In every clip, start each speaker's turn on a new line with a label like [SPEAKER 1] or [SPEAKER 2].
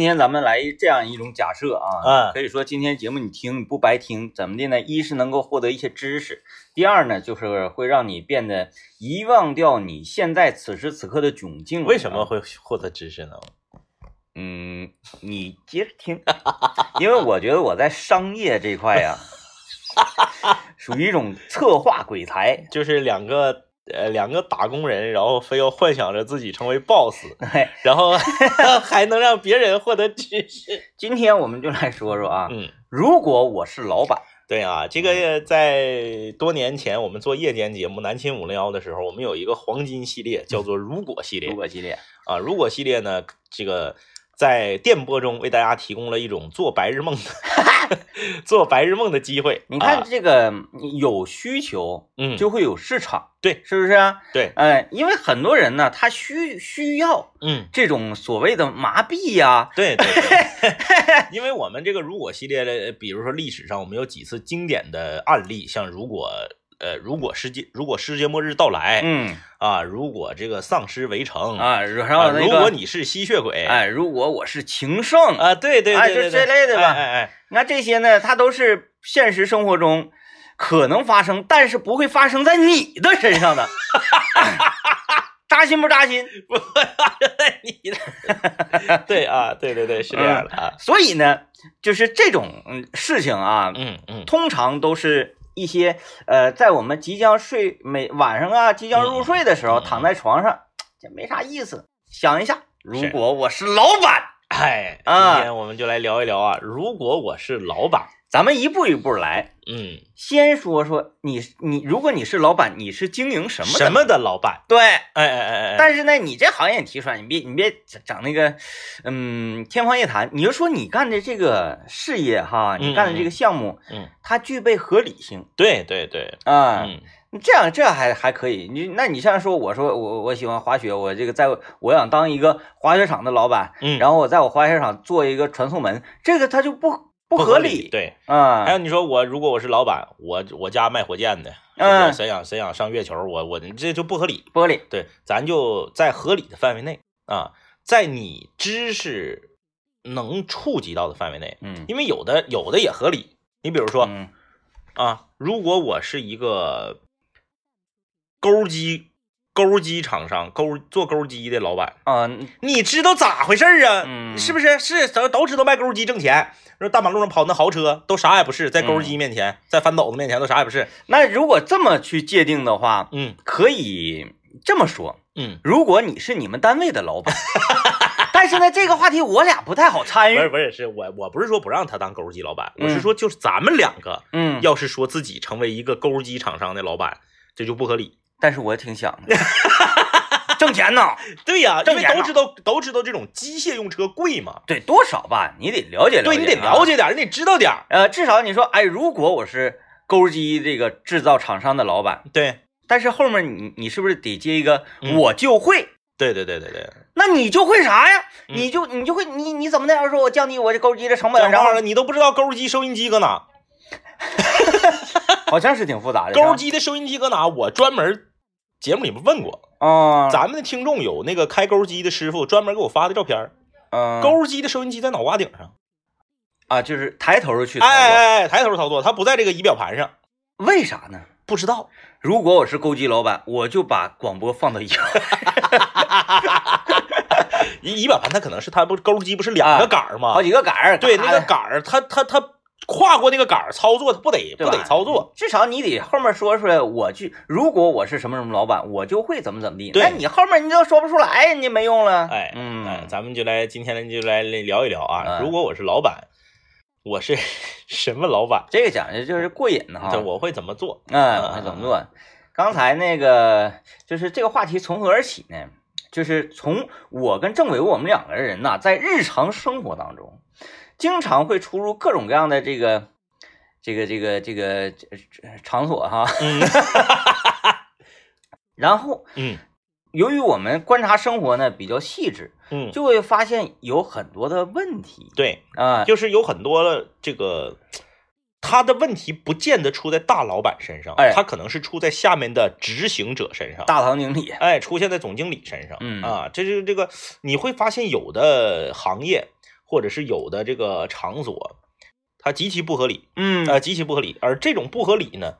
[SPEAKER 1] 今天咱们来这样一种假设啊，
[SPEAKER 2] 嗯
[SPEAKER 1] 可以说今天节目你听你不白听，怎么的呢？一是能够获得一些知识，第二呢就是会让你变得遗忘掉你现在此时此刻的窘境。
[SPEAKER 2] 为什么？会获得知识呢？
[SPEAKER 1] 嗯，你接着听，因为我觉得我在商业这块呀、属于一种策划鬼才。
[SPEAKER 2] 就是两个呃两个打工人，然后非要幻想着自己成为 boss，然后 还能让别人获得知识。
[SPEAKER 1] 今天我们就来说说啊，
[SPEAKER 2] 嗯，
[SPEAKER 1] 如果我是老板，
[SPEAKER 2] 对啊，这个在多年前我们做夜间节目《南秦五零幺》的时候，我们有一个黄金系列，叫做“如果系列
[SPEAKER 1] 如”果系列，
[SPEAKER 2] 啊。如果系列呢，这个在电波中为大家提供了一种做白日梦的 做白日梦的机会。
[SPEAKER 1] 你看
[SPEAKER 2] 啊
[SPEAKER 1] 这个有需求
[SPEAKER 2] 嗯，
[SPEAKER 1] 就会有市场，
[SPEAKER 2] 对，
[SPEAKER 1] 是不是啊？
[SPEAKER 2] 对，
[SPEAKER 1] 哎，因为很多人呢，他需需要
[SPEAKER 2] 嗯。
[SPEAKER 1] 这种所谓的麻痹呀、
[SPEAKER 2] 对对对，因为我们这个如果系列的，比如说历史上我们有几次经典的案例，像如果呃如果世界如果世界末日到来、
[SPEAKER 1] 嗯
[SPEAKER 2] 啊，如果这个丧尸围城
[SPEAKER 1] 啊，然
[SPEAKER 2] 啊
[SPEAKER 1] 后那个，
[SPEAKER 2] 如果你是吸血鬼
[SPEAKER 1] 哎，如果我是情圣，
[SPEAKER 2] 啊，对对
[SPEAKER 1] 哎
[SPEAKER 2] 对
[SPEAKER 1] 就这类的吧
[SPEAKER 2] 哎哎哎，
[SPEAKER 1] 那这些呢，它都是现实生活中可能发生，但是不会发生在你的身上的。扎心不扎心？
[SPEAKER 2] 不在你的，对啊，对对对，是这样的啊，
[SPEAKER 1] 所以呢，就是这种嗯事情啊，
[SPEAKER 2] 嗯嗯
[SPEAKER 1] 通常都是一些呃，在我们即将睡每晚上啊，即将入睡的时候，躺在床上，这没啥意思。想一下，如果我是老板，
[SPEAKER 2] 哎，
[SPEAKER 1] 啊。
[SPEAKER 2] 今天我们就来聊一聊啊，如果我是老板，
[SPEAKER 1] 咱们一步一步来。
[SPEAKER 2] 嗯，
[SPEAKER 1] 先说说你你，如果你是老板，你是经营什么？
[SPEAKER 2] 什么的老板，
[SPEAKER 1] 对，
[SPEAKER 2] 哎哎哎哎，
[SPEAKER 1] 但是呢，你这行业你提出来，你别你别整整那个，嗯，天方夜谭。你就说你干的这个事业哈，你干的这个项目，
[SPEAKER 2] 嗯，
[SPEAKER 1] 它具备合理性
[SPEAKER 2] 对对对，
[SPEAKER 1] 啊。
[SPEAKER 2] 嗯
[SPEAKER 1] 这样这还还可以。你那你像说，我说我我喜欢滑雪，我这个在我想当一个滑雪场的老板，
[SPEAKER 2] 嗯，
[SPEAKER 1] 然后我在我滑雪场做一个传送门，这个它就不不
[SPEAKER 2] 不
[SPEAKER 1] 合
[SPEAKER 2] 理，对。
[SPEAKER 1] 嗯。
[SPEAKER 2] 还有你说我如果我是老板，我我家卖火箭的，
[SPEAKER 1] 嗯
[SPEAKER 2] 谁想谁想上月球，我我这就不合理。
[SPEAKER 1] 不合理，
[SPEAKER 2] 对，咱就在合理的范围内啊，在你知识能触及到的范围内，
[SPEAKER 1] 嗯，
[SPEAKER 2] 因为有的有的也合理。你比如说
[SPEAKER 1] 嗯
[SPEAKER 2] 啊，如果我是一个钩机钩机厂商，钩做钩机的老板，
[SPEAKER 1] 啊，
[SPEAKER 2] 你知道咋回事儿啊？
[SPEAKER 1] 嗯
[SPEAKER 2] 是不是？是都都知道卖钩机挣钱。说大马路上跑那豪车都啥也不是，在钩机面前，在翻斗子面前都啥也不是。
[SPEAKER 1] 那如果这么去界定的话，
[SPEAKER 2] 嗯
[SPEAKER 1] 可以这么说。
[SPEAKER 2] 嗯，
[SPEAKER 1] 如果你是你们单位的老板，但是呢，这个话题我俩不太好参与。
[SPEAKER 2] 不是不是，是我我不是说不让他当钩机老板，
[SPEAKER 1] 嗯
[SPEAKER 2] 我是说就是咱们两个
[SPEAKER 1] 嗯，
[SPEAKER 2] 要是说自己成为一个钩机厂商的老板，这就不合理。
[SPEAKER 1] 但是我挺想的，挣钱呢。
[SPEAKER 2] 对呀、因为都知道都知道这种机械用车贵嘛，
[SPEAKER 1] 对，多少吧，你得了解了解。
[SPEAKER 2] 对你得了
[SPEAKER 1] 解。
[SPEAKER 2] 点儿，你得知道点儿。
[SPEAKER 1] 呃，至少你说，哎，如果我是钩机这个制造厂商的老板，
[SPEAKER 2] 对
[SPEAKER 1] 但是后面你你是不是得接一个
[SPEAKER 2] 嗯
[SPEAKER 1] 我就会？
[SPEAKER 2] 对对对对对，
[SPEAKER 1] 那你就会啥呀？
[SPEAKER 2] 嗯
[SPEAKER 1] 你就你就会你你怎么那样说我降低我这钩机的成本，然后
[SPEAKER 2] 你都不知道钩机收音机搁哪，
[SPEAKER 1] 好像是挺复杂的。
[SPEAKER 2] 钩机的收音机搁哪？我专门节目里面问过，
[SPEAKER 1] 啊，
[SPEAKER 2] 咱们的听众有那个开钩机的师傅，专门给我发的照片儿。
[SPEAKER 1] 嗯
[SPEAKER 2] 钩机的收音机在脑瓜顶上，
[SPEAKER 1] 啊，就是抬头去操作。
[SPEAKER 2] 哎哎哎，抬头操作，它不在这个仪表盘上，
[SPEAKER 1] 为啥呢？
[SPEAKER 2] 不知道。
[SPEAKER 1] 如果我是钩机老板，我就把广播放到一块儿，
[SPEAKER 2] 仪仪表盘它可能是它不钩机不是两个杆儿吗？
[SPEAKER 1] 好几个杆儿。
[SPEAKER 2] 对，那个杆儿，它它它跨过那个杆儿操作，他不得不得操作。
[SPEAKER 1] 至少你得后面说出来，我去，如果我是什么什么老板，我就会怎么怎么地。
[SPEAKER 2] 对
[SPEAKER 1] 那你后面你都说不出来，你没用了。
[SPEAKER 2] 哎，
[SPEAKER 1] 嗯，
[SPEAKER 2] 哎，咱们就来今天就来聊一聊啊。
[SPEAKER 1] 嗯
[SPEAKER 2] 如果我是老板，我是 什么老板？
[SPEAKER 1] 这个讲的就是过瘾哈。
[SPEAKER 2] 这我会怎么做？
[SPEAKER 1] 嗯，我会怎么做。刚才那个就是这个话题从何而起呢？就是从我跟政委我们两个人呐，在日常生活当中，经常会出入各种各样的这个这个这个这个场所哈。
[SPEAKER 2] 嗯
[SPEAKER 1] 然后，
[SPEAKER 2] 嗯
[SPEAKER 1] 由于我们观察生活呢比较细致，
[SPEAKER 2] 嗯，
[SPEAKER 1] 就会发现有很多的问题
[SPEAKER 2] 对，
[SPEAKER 1] 啊。
[SPEAKER 2] 就是有很多这个。他的问题不见得出在大老板身上，
[SPEAKER 1] 哎
[SPEAKER 2] 他可能是出在下面的执行者身上。
[SPEAKER 1] 大堂经理，
[SPEAKER 2] 哎，出现在总经理身上，
[SPEAKER 1] 嗯
[SPEAKER 2] 啊，这就是这个，你会发现有的行业或者是有的这个场所，它极其不合理，
[SPEAKER 1] 嗯
[SPEAKER 2] 呃，极其不合理。而这种不合理呢，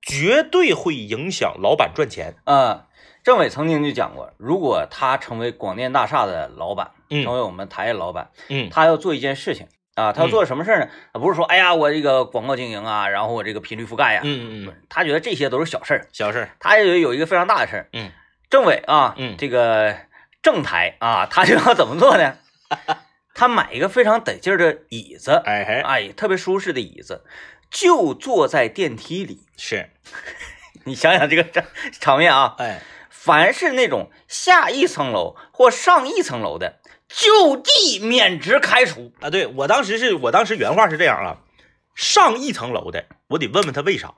[SPEAKER 2] 绝对会影响老板赚钱。
[SPEAKER 1] 呃，政委曾经就讲过，如果他成为广电大厦的老板，
[SPEAKER 2] 嗯
[SPEAKER 1] 成为我们台的老板，
[SPEAKER 2] 嗯
[SPEAKER 1] 他要做一件事情啊，他要做什么事儿呢？不是说哎呀，我这个广告经营啊，然后我这个频率覆盖呀、
[SPEAKER 2] 嗯嗯嗯，
[SPEAKER 1] 他觉得这些都是小事儿，
[SPEAKER 2] 小事儿。
[SPEAKER 1] 他也有一个非常大的事儿。
[SPEAKER 2] 嗯，
[SPEAKER 1] 政委啊，
[SPEAKER 2] 嗯
[SPEAKER 1] 这个正台啊，他就要怎么做呢？他买一个非常得劲儿的椅子，
[SPEAKER 2] 哎嘿，
[SPEAKER 1] 哎，特别舒适的椅子，就坐在电梯里。
[SPEAKER 2] 是，
[SPEAKER 1] 你想想这个场场面啊，
[SPEAKER 2] 哎，
[SPEAKER 1] 凡是那种下一层楼或上一层楼的，就地免职开除。
[SPEAKER 2] 啊，对我当时是我当时原话是这样啊，上一层楼的，我得问问他为啥；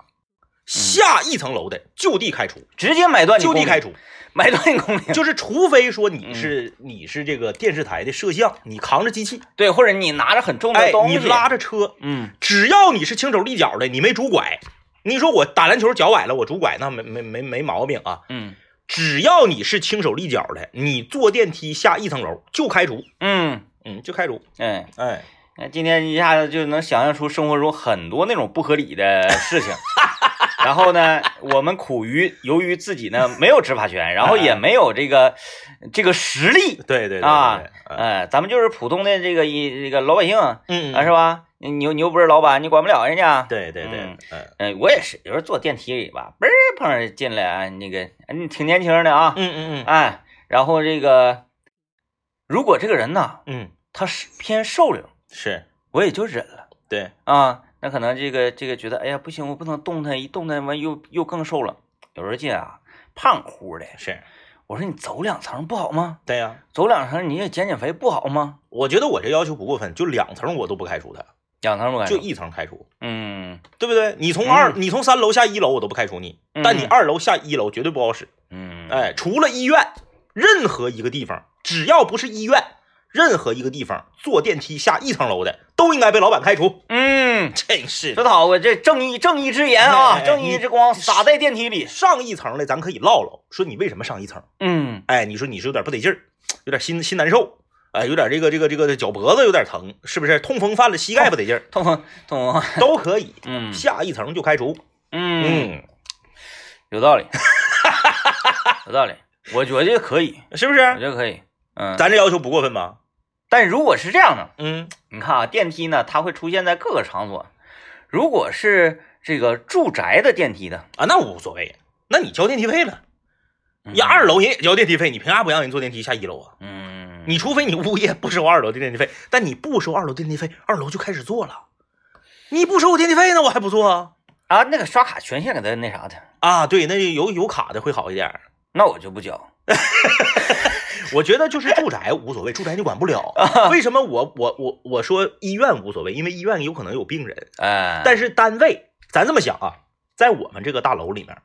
[SPEAKER 2] 下一层楼的就地开除，
[SPEAKER 1] 直接买断你
[SPEAKER 2] 就地开，除。
[SPEAKER 1] 买断你工龄，
[SPEAKER 2] 就是除非说你是你是这个电视台的摄像，你扛着机器，
[SPEAKER 1] 对，或者你拿着很重的
[SPEAKER 2] 哎，
[SPEAKER 1] 东西，
[SPEAKER 2] 你拉着车，
[SPEAKER 1] 嗯，
[SPEAKER 2] 只要你是轻手利脚的，你没拄拐，你说我打篮球脚崴了，我拄拐那没没没没毛病啊。
[SPEAKER 1] 嗯。
[SPEAKER 2] 只要你是轻手利脚的，你坐电梯下一层楼就开除，
[SPEAKER 1] 嗯，
[SPEAKER 2] 嗯，就开除。
[SPEAKER 1] 哎，
[SPEAKER 2] 哎，
[SPEAKER 1] 那今天一下子就能想象出生活中很多那种不合理的事情。然后呢，我们苦于由于自己呢没有执法权，然后也没有这个这个实力
[SPEAKER 2] 对对对
[SPEAKER 1] 啊
[SPEAKER 2] 对，对嗯。
[SPEAKER 1] 哎，咱们就是普通的这个一这个老百姓啊，
[SPEAKER 2] 嗯。
[SPEAKER 1] 是吧？你你又你又不是老板，你管不了人家。
[SPEAKER 2] 对对对
[SPEAKER 1] 嗯，
[SPEAKER 2] 嗯。
[SPEAKER 1] 嗯，我也是，有时候坐电梯里吧，嘣儿碰上进来啊，那个你挺年轻的啊，
[SPEAKER 2] 嗯嗯
[SPEAKER 1] 哎，然后这个如果这个人呢，
[SPEAKER 2] 嗯，
[SPEAKER 1] 他是偏瘦溜，
[SPEAKER 2] 是。
[SPEAKER 1] 我也就忍了。
[SPEAKER 2] 对，
[SPEAKER 1] 啊，那可能这个这个觉得，哎呀，不行，我不能动弹，一动弹完又又更瘦了。有人进啊，胖乎的，
[SPEAKER 2] 是，
[SPEAKER 1] 我说你走两层不好吗？
[SPEAKER 2] 对呀。
[SPEAKER 1] 走两层你也减减肥不好吗？
[SPEAKER 2] 我觉得我这要求不过分，就两层我都不开除他，
[SPEAKER 1] 两层不敢
[SPEAKER 2] 就一层开除，
[SPEAKER 1] 嗯
[SPEAKER 2] 对不对？你从二，你从三楼下一楼我都不开除你，但你
[SPEAKER 1] 嗯
[SPEAKER 2] 二楼下一楼绝对不好使。
[SPEAKER 1] 嗯，
[SPEAKER 2] 哎，除了医院，任何一个地方，只要不是医院，任何一个地方坐电梯下一层楼的，都应该被老板开除。
[SPEAKER 1] 嗯，
[SPEAKER 2] 真是
[SPEAKER 1] 说得好，我这正义正义之言啊，正义之光洒在电梯里。
[SPEAKER 2] 上一层的，咱可以唠唠，说你为什么上一层？
[SPEAKER 1] 嗯
[SPEAKER 2] 哎，你说你是有点不得劲儿，有点心心难受，哎，有点这个这个这个脚脖子有点疼，是不是？痛风犯了，膝盖不得劲儿，
[SPEAKER 1] 痛风痛风，
[SPEAKER 2] 都可以。
[SPEAKER 1] 嗯
[SPEAKER 2] 下一层就开除。
[SPEAKER 1] 嗯，
[SPEAKER 2] 嗯，
[SPEAKER 1] 有道理，有道理，我觉得可以，
[SPEAKER 2] 是不是？
[SPEAKER 1] 我觉得可以。嗯，
[SPEAKER 2] 咱这要求不过分吧？
[SPEAKER 1] 但如果是这样呢？
[SPEAKER 2] 嗯
[SPEAKER 1] 你看啊，电梯呢，它会出现在各个场所。如果是这个住宅的电梯的，
[SPEAKER 2] 啊，那无所谓，那你交电梯费了，
[SPEAKER 1] 嗯
[SPEAKER 2] 你二楼人也交电梯费，你凭啥不让人坐电梯下一楼啊？
[SPEAKER 1] 嗯，
[SPEAKER 2] 你除非你物业不收二楼的电梯费，但你不收二楼电梯费，二楼就开始做了。你不收我电梯费呢，我还不做啊？
[SPEAKER 1] 啊，那个刷卡权限给他那啥的，
[SPEAKER 2] 啊，对，那有有卡的会好一点。
[SPEAKER 1] 那我就不交。
[SPEAKER 2] 我觉得就是住宅无所谓，住宅你管不了。为什么我我我我说医院无所谓？因为医院有可能有病人，
[SPEAKER 1] 哎，
[SPEAKER 2] 但是单位咱这么想啊，在我们这个大楼里面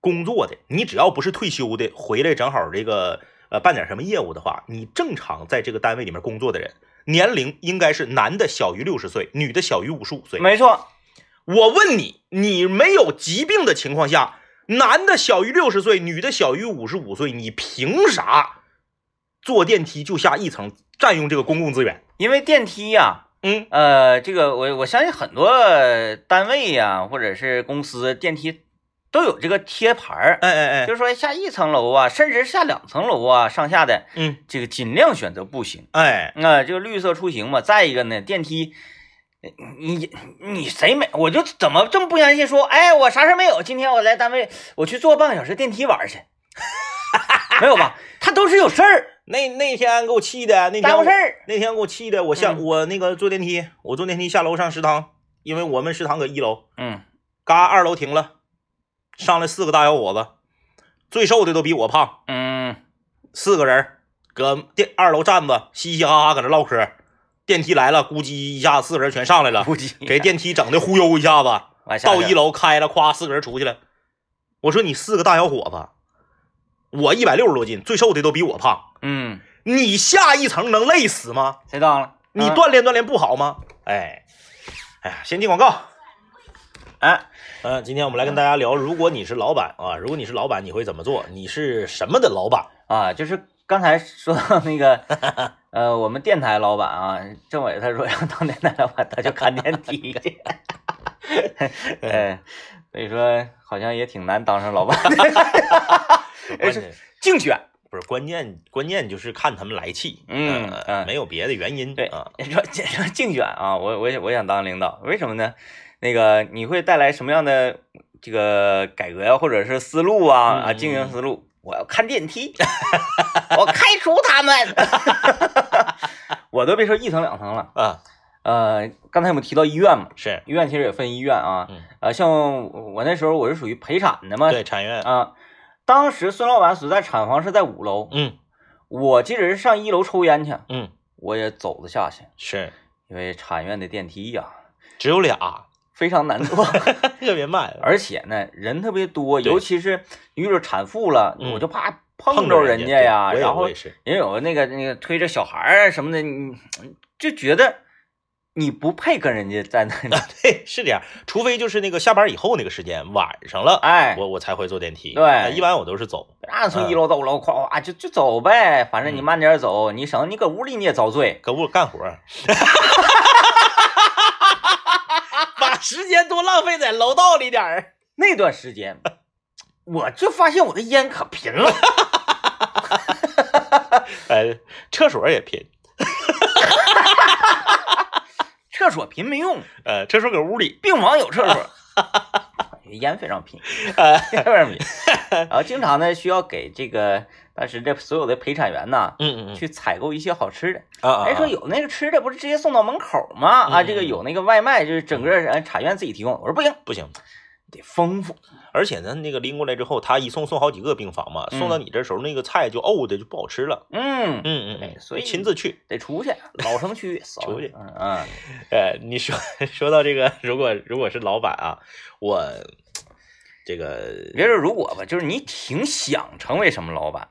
[SPEAKER 2] 工作的，你只要不是退休的，回来正好这个呃办点什么业务的话，你正常在这个单位里面工作的人，年龄应该是男的小于六十岁，女的小于五十五岁。
[SPEAKER 1] 没错，
[SPEAKER 2] 我问你，你没有疾病的情况下，男的小于六十岁，女的小于五十五岁，你凭啥坐电梯就下一层，占用这个公共资源？
[SPEAKER 1] 因为电梯呀、
[SPEAKER 2] 嗯
[SPEAKER 1] 呃，这个我我相信很多单位呀、或者是公司电梯都有这个贴牌儿，
[SPEAKER 2] 哎哎哎，
[SPEAKER 1] 就是说下一层楼啊，甚至下两层楼啊，上下的
[SPEAKER 2] 嗯
[SPEAKER 1] 这个尽量选择步行。
[SPEAKER 2] 哎，
[SPEAKER 1] 那、这个绿色出行嘛。再一个呢，电梯，呃你你谁没？我就怎么这么不相信说，哎，我啥事儿没有，今天我来单位，我去坐半个小时电梯玩儿去，没有吧？他都是有事儿，
[SPEAKER 2] 那那天给我气的，那天
[SPEAKER 1] 耽误事儿。
[SPEAKER 2] 那天给我气的，我下、
[SPEAKER 1] 嗯
[SPEAKER 2] 我那个坐电梯，我坐电梯下楼上食堂，因为我们食堂搁一楼，
[SPEAKER 1] 嗯，
[SPEAKER 2] 嘎二楼停了，上来四个大小伙子，最瘦的都比我胖，
[SPEAKER 1] 嗯，
[SPEAKER 2] 四个人搁电二楼站着，嘻嘻哈哈搁那唠嗑。电梯来了，咕叽一下，四个人全上来了，
[SPEAKER 1] 咕叽
[SPEAKER 2] 给电梯整的忽悠一下子，
[SPEAKER 1] 下
[SPEAKER 2] 到一楼开了，夸，四个人出去了。我说你四个大小伙子，我一百六十多斤，最瘦的都比我胖，
[SPEAKER 1] 嗯，
[SPEAKER 2] 你下一层能累死吗？
[SPEAKER 1] 谁当了？
[SPEAKER 2] 你
[SPEAKER 1] 啊
[SPEAKER 2] 锻炼锻炼不好吗？哎，哎呀，先进广告。
[SPEAKER 1] 哎，
[SPEAKER 2] 呃，今天我们来跟大家聊，如果你是老板啊，如果你是老板，你会怎么做？你是什么的老板？
[SPEAKER 1] 啊，就是刚才说到那个，呃，我们电台老板啊，政委他说要当电台老板，他就看电梯去。哎，所以说好像也挺难当上老板的。
[SPEAKER 2] 关键
[SPEAKER 1] 竞选，
[SPEAKER 2] 不是关键，关键就是看他们来气，
[SPEAKER 1] 嗯
[SPEAKER 2] 呃
[SPEAKER 1] 嗯
[SPEAKER 2] 没有别的原因，
[SPEAKER 1] 对
[SPEAKER 2] 啊，
[SPEAKER 1] 说说竞选啊，我我我想当领导，为什么呢？那个你会带来什么样的这个改革呀，或者是思路啊啊，
[SPEAKER 2] 嗯
[SPEAKER 1] 经营思路？我要看电梯，我开除他们。我都别说一层两层了，
[SPEAKER 2] 啊，
[SPEAKER 1] 呃，刚才我们提到医院嘛，
[SPEAKER 2] 是
[SPEAKER 1] 医院其实也分医院啊，
[SPEAKER 2] 嗯
[SPEAKER 1] 呃，像我那时候我是属于陪产的嘛，
[SPEAKER 2] 对产院，
[SPEAKER 1] 啊，当时孙老板所在产房是在五楼，
[SPEAKER 2] 嗯。
[SPEAKER 1] 我记得是上一楼抽烟去，
[SPEAKER 2] 嗯，
[SPEAKER 1] 我也走着下去，
[SPEAKER 2] 是。
[SPEAKER 1] 因为产院的电梯呀、
[SPEAKER 2] 只有俩，
[SPEAKER 1] 非常难坐，
[SPEAKER 2] 特别慢，
[SPEAKER 1] 而且呢人特别多，
[SPEAKER 2] 对
[SPEAKER 1] 尤其是遇着产妇了，
[SPEAKER 2] 嗯
[SPEAKER 1] 我就怕碰
[SPEAKER 2] 碰
[SPEAKER 1] 着
[SPEAKER 2] 人家
[SPEAKER 1] 人呀，
[SPEAKER 2] 对我也
[SPEAKER 1] 然后
[SPEAKER 2] 我也
[SPEAKER 1] 有那个那个推着小孩儿啊什么的，你就觉得你不配跟人家在那里，
[SPEAKER 2] 对，是这样，除非就是那个下班以后那个时间，晚上了，
[SPEAKER 1] 哎，
[SPEAKER 2] 我我才会坐电梯，
[SPEAKER 1] 对
[SPEAKER 2] 呃一般我都是走，
[SPEAKER 1] 那从一楼到五楼，夸夸就就走呗，反正你
[SPEAKER 2] 嗯
[SPEAKER 1] 慢点走，你省你搁屋里你也遭罪。
[SPEAKER 2] 搁屋干活儿，把时间多浪费在楼道里点儿。
[SPEAKER 1] 那段时间，我就发现我的烟可贫了。
[SPEAKER 2] 呃，厕所也拼，
[SPEAKER 1] 厕所贫没用，
[SPEAKER 2] 呃，厕所搁屋里，
[SPEAKER 1] 病房有厕所。烟非常贫，
[SPEAKER 2] 呃，
[SPEAKER 1] 非常贫。然后经常呢需要给这个当时这所有的陪产员呐，
[SPEAKER 2] 嗯嗯
[SPEAKER 1] 去采购一些好吃的。
[SPEAKER 2] 啊啊，
[SPEAKER 1] 哎，说有那个吃的不是直接送到门口吗？啊，
[SPEAKER 2] 嗯
[SPEAKER 1] 这个有那个外卖，就是整个呃产院自己提供。我说不行，
[SPEAKER 2] 不行，
[SPEAKER 1] 得丰富。
[SPEAKER 2] 而且呢，那个拎过来之后，他一送送好几个病房嘛，
[SPEAKER 1] 嗯
[SPEAKER 2] 送到你这时候，那个菜就沤的就不好吃了。
[SPEAKER 1] 嗯，
[SPEAKER 2] 嗯嗯
[SPEAKER 1] 所以
[SPEAKER 2] 亲自去。
[SPEAKER 1] 得出去，老城区 扫
[SPEAKER 2] 出去
[SPEAKER 1] 嗯嗯
[SPEAKER 2] 呃，你说说到这个，如果如果是老板啊，我这个
[SPEAKER 1] 别说如果吧，就是你挺想成为什么老板，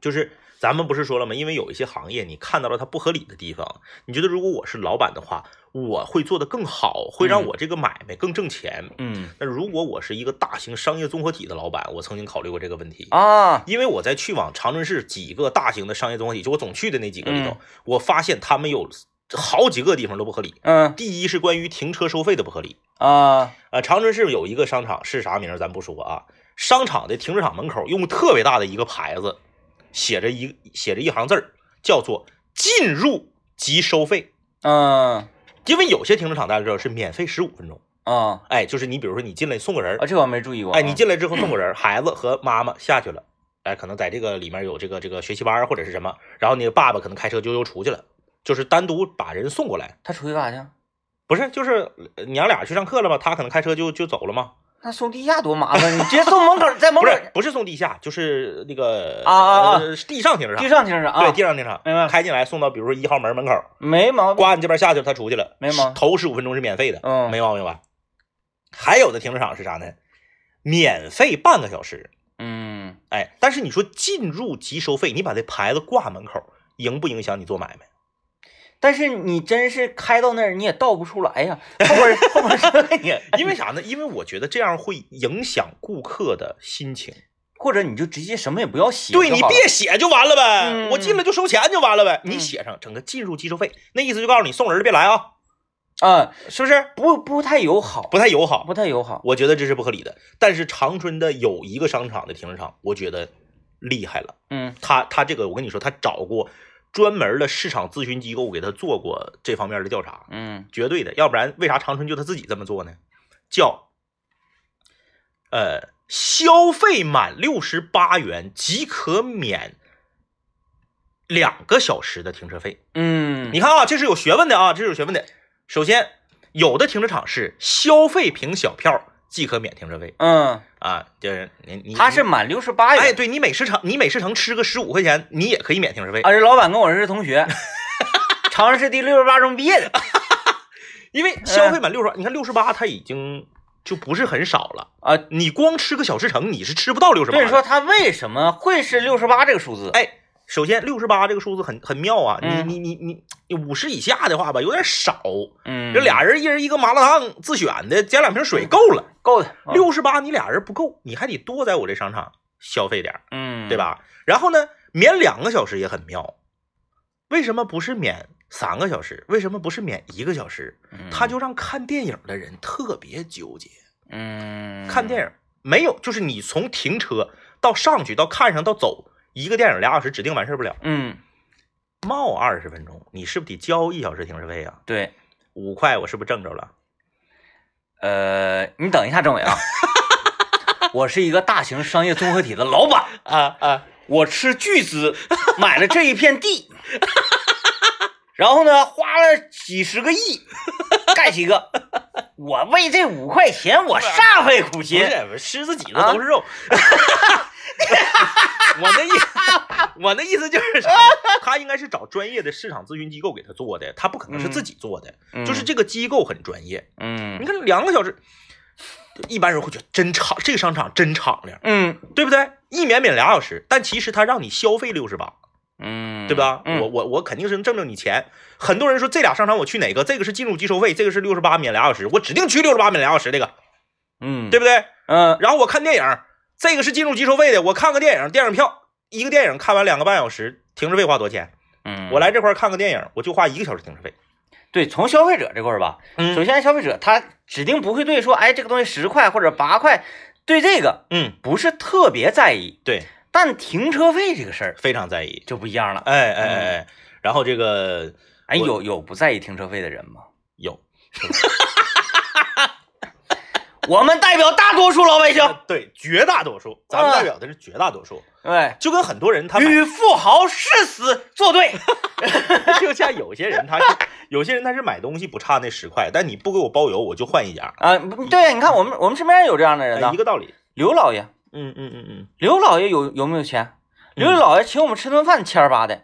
[SPEAKER 2] 就是咱们不是说了吗？因为有一些行业你看到了它不合理的地方，你觉得如果我是老板的话，我会做得更好，会让
[SPEAKER 1] 嗯
[SPEAKER 2] 我这个买卖更挣钱。
[SPEAKER 1] 嗯
[SPEAKER 2] 那如果我是一个大型商业综合体的老板，我曾经考虑过这个问题。
[SPEAKER 1] 啊，
[SPEAKER 2] 因为我在去往长春市几个大型的商业综合体，就我总去的那几个里头，
[SPEAKER 1] 嗯
[SPEAKER 2] 我发现他们有好几个地方都不合理。
[SPEAKER 1] 嗯
[SPEAKER 2] 第一是关于停车收费的不合理。
[SPEAKER 1] 啊，
[SPEAKER 2] 呃，长春市有一个商场是啥名儿咱不说啊，商场的停车场门口用特别大的一个牌子，写着一写着一行字儿，叫做“进入即收费
[SPEAKER 1] 嗯”。
[SPEAKER 2] 因为有些停车场大家知道是免费十五分钟，
[SPEAKER 1] 啊
[SPEAKER 2] 哎，就是你比如说你进来送个人儿
[SPEAKER 1] 啊，，这我没注意过啊。
[SPEAKER 2] 哎，你进来之后送个人儿，孩子和妈妈下去了，哎，可能在这个里面有这个这个学习班儿或者是什么，然后你爸爸可能开车就又出去了，就是单独把人送过来，
[SPEAKER 1] 他出去干啥去？
[SPEAKER 2] 不是，就是呃娘俩去上课了吗？他可能开车就就走了吗？
[SPEAKER 1] 那送地下多麻烦，你直接送门口，在门口
[SPEAKER 2] 不是，不是送地下，就是那个
[SPEAKER 1] 啊啊啊
[SPEAKER 2] 呃地上停车场
[SPEAKER 1] 地，上停车场啊，
[SPEAKER 2] 对，地上停车场，
[SPEAKER 1] 明白
[SPEAKER 2] 开进来送到比如说一号门门口，
[SPEAKER 1] 没毛病。
[SPEAKER 2] 呱，你这边下去了，他出去了，
[SPEAKER 1] 没毛病
[SPEAKER 2] 头十五分钟是免费的，
[SPEAKER 1] 嗯
[SPEAKER 2] 没毛病吧？还有的停车场是啥呢？免费半个小时，
[SPEAKER 1] 嗯，
[SPEAKER 2] 哎，但是你说进入即收费，你把这牌子挂门口，影不影响你做买卖？
[SPEAKER 1] 但是你真是开到那儿你也倒不出来呀，后边后边是 你，
[SPEAKER 2] 因为啥呢？因为我觉得这样会影响顾客的心情。
[SPEAKER 1] 或者你就直接什么也不要写，
[SPEAKER 2] 对你别写就完了呗，
[SPEAKER 1] 嗯
[SPEAKER 2] 我进来就收钱就完了呗。你
[SPEAKER 1] 嗯
[SPEAKER 2] 写上整个进入即收费，那意思就告诉你送人的别来啊，
[SPEAKER 1] 啊，
[SPEAKER 2] 是不是？
[SPEAKER 1] 不不太友好，
[SPEAKER 2] 不太友好。
[SPEAKER 1] 不太友好。
[SPEAKER 2] 我觉得这是不合理的。但是长春的有一个商场的停车场，我觉得厉害了。
[SPEAKER 1] 嗯
[SPEAKER 2] 他他这个，我跟你说，他找过专门的市场咨询机构给他做过这方面的调查，
[SPEAKER 1] 嗯
[SPEAKER 2] 绝对的。要不然为啥长春就他自己这么做呢？叫呃，消费满六十八元即可免两个小时的停车费。
[SPEAKER 1] 嗯，
[SPEAKER 2] 你看啊，这是有学问的啊，这是有学问的。首先，有的停车场是消费凭小票即可免停车费
[SPEAKER 1] 嗯，
[SPEAKER 2] 啊，就是你你
[SPEAKER 1] 他是满六十八
[SPEAKER 2] 哎，
[SPEAKER 1] 元。
[SPEAKER 2] 对你美食城你美食城吃个十五块钱，你也可以免停车费，
[SPEAKER 1] 啊，这老板跟我是同学，长春市第六十八中毕业的。
[SPEAKER 2] 因为消费满六十八，你看六十八它已经就不是很少了
[SPEAKER 1] 啊。
[SPEAKER 2] 你光吃个小吃城，你是吃不到六十八。
[SPEAKER 1] 所以说，他为什么会是六十八这个数字？
[SPEAKER 2] 哎，首先六十八这个数字很很妙啊，
[SPEAKER 1] 嗯
[SPEAKER 2] 你你你你你五十以下的话吧，有点少。
[SPEAKER 1] 嗯，
[SPEAKER 2] 这俩人一人一个麻辣烫自选的，加两瓶水够了。
[SPEAKER 1] 够的。啊
[SPEAKER 2] 六十八你俩人不够，你还得多在我这商场消费点，
[SPEAKER 1] 嗯，
[SPEAKER 2] 对？吧？然后呢，免两个小时也很妙，为什么不是免三个小时？为什么不是免一个小时？
[SPEAKER 1] 嗯
[SPEAKER 2] 他就让看电影的人特别纠结。
[SPEAKER 1] 嗯
[SPEAKER 2] 看电影没有，就是你从停车到上去到看上到走，一个电影俩小时指定完事儿不了。
[SPEAKER 1] 嗯
[SPEAKER 2] 冒二十分钟，你是不是得交一小时停车费啊？
[SPEAKER 1] 对，
[SPEAKER 2] 五块，我是不是挣着了？
[SPEAKER 1] 呃，你等一下，政委啊，我是一个大型商业综合体的老板，
[SPEAKER 2] 啊啊！
[SPEAKER 1] 我斥巨资买了这一片地，然后呢，花了几十个亿盖几个，我为这五块钱我煞费苦心。
[SPEAKER 2] 是，不是狮子脊子
[SPEAKER 1] 啊
[SPEAKER 2] 都是肉。我那意，我那意思就是啥？他应该是找专业的市场咨询机构给他做的，他不可能是自己做的。
[SPEAKER 1] 嗯
[SPEAKER 2] 就是这个机构很专业。嗯你
[SPEAKER 1] 嗯
[SPEAKER 2] 看两个小时，一般人会觉得真敞，这个商场真敞亮，
[SPEAKER 1] 嗯
[SPEAKER 2] 对不对？一免免俩小时，但其实他让你消费六十八，
[SPEAKER 1] 嗯，
[SPEAKER 2] 对吧？
[SPEAKER 1] 嗯
[SPEAKER 2] 我我我肯定是能挣着你钱。很多人说这俩商场我去哪个？这个是进入即收费，这个是六十八免俩小时，我指定去六十八免俩小时这个，
[SPEAKER 1] 嗯
[SPEAKER 2] 对不对？
[SPEAKER 1] 嗯
[SPEAKER 2] 然后我看电影，这个是进入机收费的，我看个电影，电影票一个电影看完两个半小时，停车费花多少钱？
[SPEAKER 1] 嗯，
[SPEAKER 2] 我来这块儿看个电影，我就花一个小时停车费。
[SPEAKER 1] 对从消费者这块儿吧，
[SPEAKER 2] 嗯
[SPEAKER 1] 首先消费者他指定不会对说，哎，这个东西十块或者八块，对这个
[SPEAKER 2] 嗯，
[SPEAKER 1] 不是特别在意，
[SPEAKER 2] 对，
[SPEAKER 1] 但停车费这个事儿
[SPEAKER 2] 非常在意。
[SPEAKER 1] 就不一样了。
[SPEAKER 2] 哎哎哎哎，然后这个
[SPEAKER 1] 哎，有有不在意停车费的人吗？
[SPEAKER 2] 有，
[SPEAKER 1] 我们代表大多数老百姓，
[SPEAKER 2] 对，绝大多数，咱们
[SPEAKER 1] 啊
[SPEAKER 2] 代表的是绝大多数，
[SPEAKER 1] 对，
[SPEAKER 2] 就跟很多人他
[SPEAKER 1] 与富豪誓死作对。
[SPEAKER 2] 就像有些人他是有些人他是买东西不差那十块，但你不给我包邮，我就换一家，
[SPEAKER 1] 啊，不对，你看我们我们身边有这样的人呢
[SPEAKER 2] 哎一。个道理。
[SPEAKER 1] 刘老爷，
[SPEAKER 2] 嗯嗯嗯嗯
[SPEAKER 1] 刘老爷有有没有钱？刘老爷请我们吃顿饭千儿八的，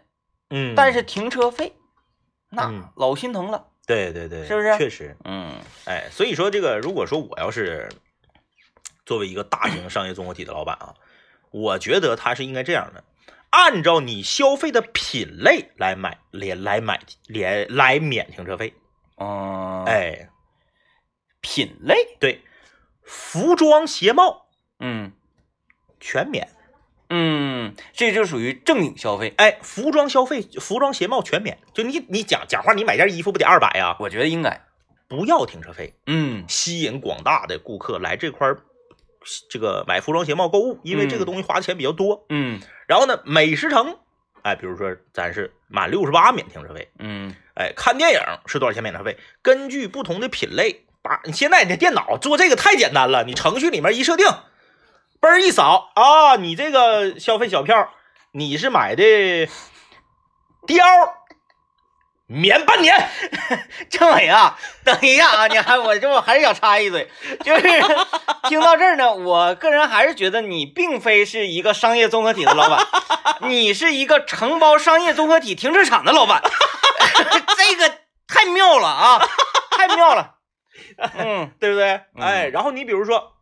[SPEAKER 2] 嗯，
[SPEAKER 1] 但是停车费，那
[SPEAKER 2] 嗯
[SPEAKER 1] 老心疼了。
[SPEAKER 2] 对对对，
[SPEAKER 1] 是不是？
[SPEAKER 2] 确实，
[SPEAKER 1] 嗯。
[SPEAKER 2] 哎，所以说这个，如果说我要是作为一个大型商业综合体的老板啊，我觉得他是应该这样的，按照你消费的品类来买，连来买连来免停车费。
[SPEAKER 1] 嗯，，
[SPEAKER 2] 哎，
[SPEAKER 1] 品类，
[SPEAKER 2] 对，服装鞋帽
[SPEAKER 1] 嗯。
[SPEAKER 2] 全免。
[SPEAKER 1] 嗯，这就属于正经消费。
[SPEAKER 2] 哎，服装消费，服装鞋帽全免。就你你讲讲话，你买件衣服不得二百呀？
[SPEAKER 1] 我觉得应该，
[SPEAKER 2] 不要停车费，
[SPEAKER 1] 嗯
[SPEAKER 2] 吸引广大的顾客来这块儿，这个买服装鞋帽购物，因为这个
[SPEAKER 1] 嗯
[SPEAKER 2] 东西花的钱比较多。
[SPEAKER 1] 嗯
[SPEAKER 2] 然后呢，美食城，哎，比如说咱是满六十八免停车费，
[SPEAKER 1] 嗯
[SPEAKER 2] 哎，看电影是多少钱免车费？根据不同的品类，把你现在你的电脑做这个太简单了，你程序里面一设定，嘣儿一扫啊，你这个消费小票，你是买的貂，免半年。
[SPEAKER 1] 政委啊，等一下啊，你还我这我还是想插一嘴，就是 听到这儿呢，我个人还是觉得你并非是一个商业综合体的老板，你是一个承包商业综合体停车场的老板，这个太妙了啊，太妙了，嗯
[SPEAKER 2] 对不对？
[SPEAKER 1] 嗯
[SPEAKER 2] 哎，然后你比如说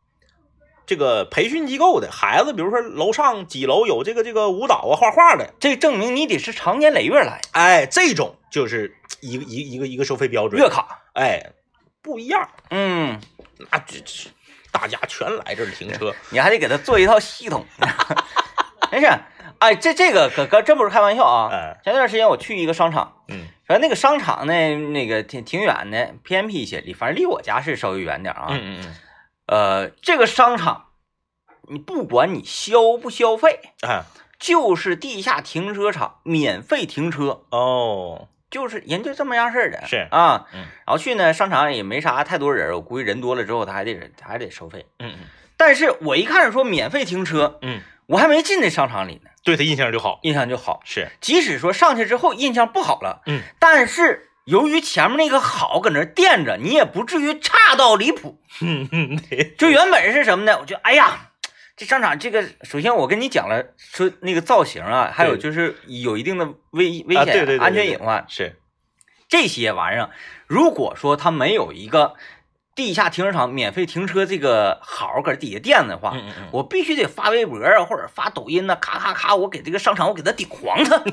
[SPEAKER 2] 这个培训机构的孩子，比如说楼上几楼有这个这个舞蹈啊、画画的，
[SPEAKER 1] 这证明你得是长年累月来。
[SPEAKER 2] 哎，这种就是一个一一个一个收费标准，
[SPEAKER 1] 月卡，
[SPEAKER 2] 哎不一样，
[SPEAKER 1] 嗯，
[SPEAKER 2] 那这这大家全来这儿停车，
[SPEAKER 1] 你还得给他做一套系统，没事，哎，这这个可可真不是开玩笑啊，
[SPEAKER 2] 哎。
[SPEAKER 1] 前段时间我去一个商场。
[SPEAKER 2] 嗯
[SPEAKER 1] 反正那个商场呢，那个挺挺远的，偏僻一些，离反正离我家是稍微远点啊。
[SPEAKER 2] 嗯嗯嗯，
[SPEAKER 1] 呃，这个商场，你不管你消不消费，
[SPEAKER 2] 哎
[SPEAKER 1] 就是地下停车场免费停车，
[SPEAKER 2] 哦，
[SPEAKER 1] 就是人就这么样式儿的。
[SPEAKER 2] 是
[SPEAKER 1] 啊，
[SPEAKER 2] 嗯
[SPEAKER 1] 然后去呢，商场也没啥太多人，我估计人多了之后他还得还得收费。
[SPEAKER 2] 嗯嗯
[SPEAKER 1] 但是我一看说免费停车，
[SPEAKER 2] 嗯，
[SPEAKER 1] 我还没进那商场里呢，
[SPEAKER 2] 对他印象就好，
[SPEAKER 1] 印象就好。
[SPEAKER 2] 是，
[SPEAKER 1] 即使说上去之后印象不好了，
[SPEAKER 2] 嗯，
[SPEAKER 1] 但是由于前面那个好搁那垫着，你也不至于差到离谱。
[SPEAKER 2] 嗯嗯，
[SPEAKER 1] 就原本是什么呢？我觉得，哎呀，这商场这个，首先我跟你讲了，说那个造型啊，还有就是有一定的危危险、
[SPEAKER 2] 啊对对对对
[SPEAKER 1] 安全隐患
[SPEAKER 2] 是，
[SPEAKER 1] 这些玩意儿，如果说它没有一个地下停车场免费停车这个好搁底下垫的话，
[SPEAKER 2] 嗯嗯嗯，
[SPEAKER 1] 我必须得发微博啊，或者发抖音呐、咔咔咔，我给这个商场我给它顶黄它。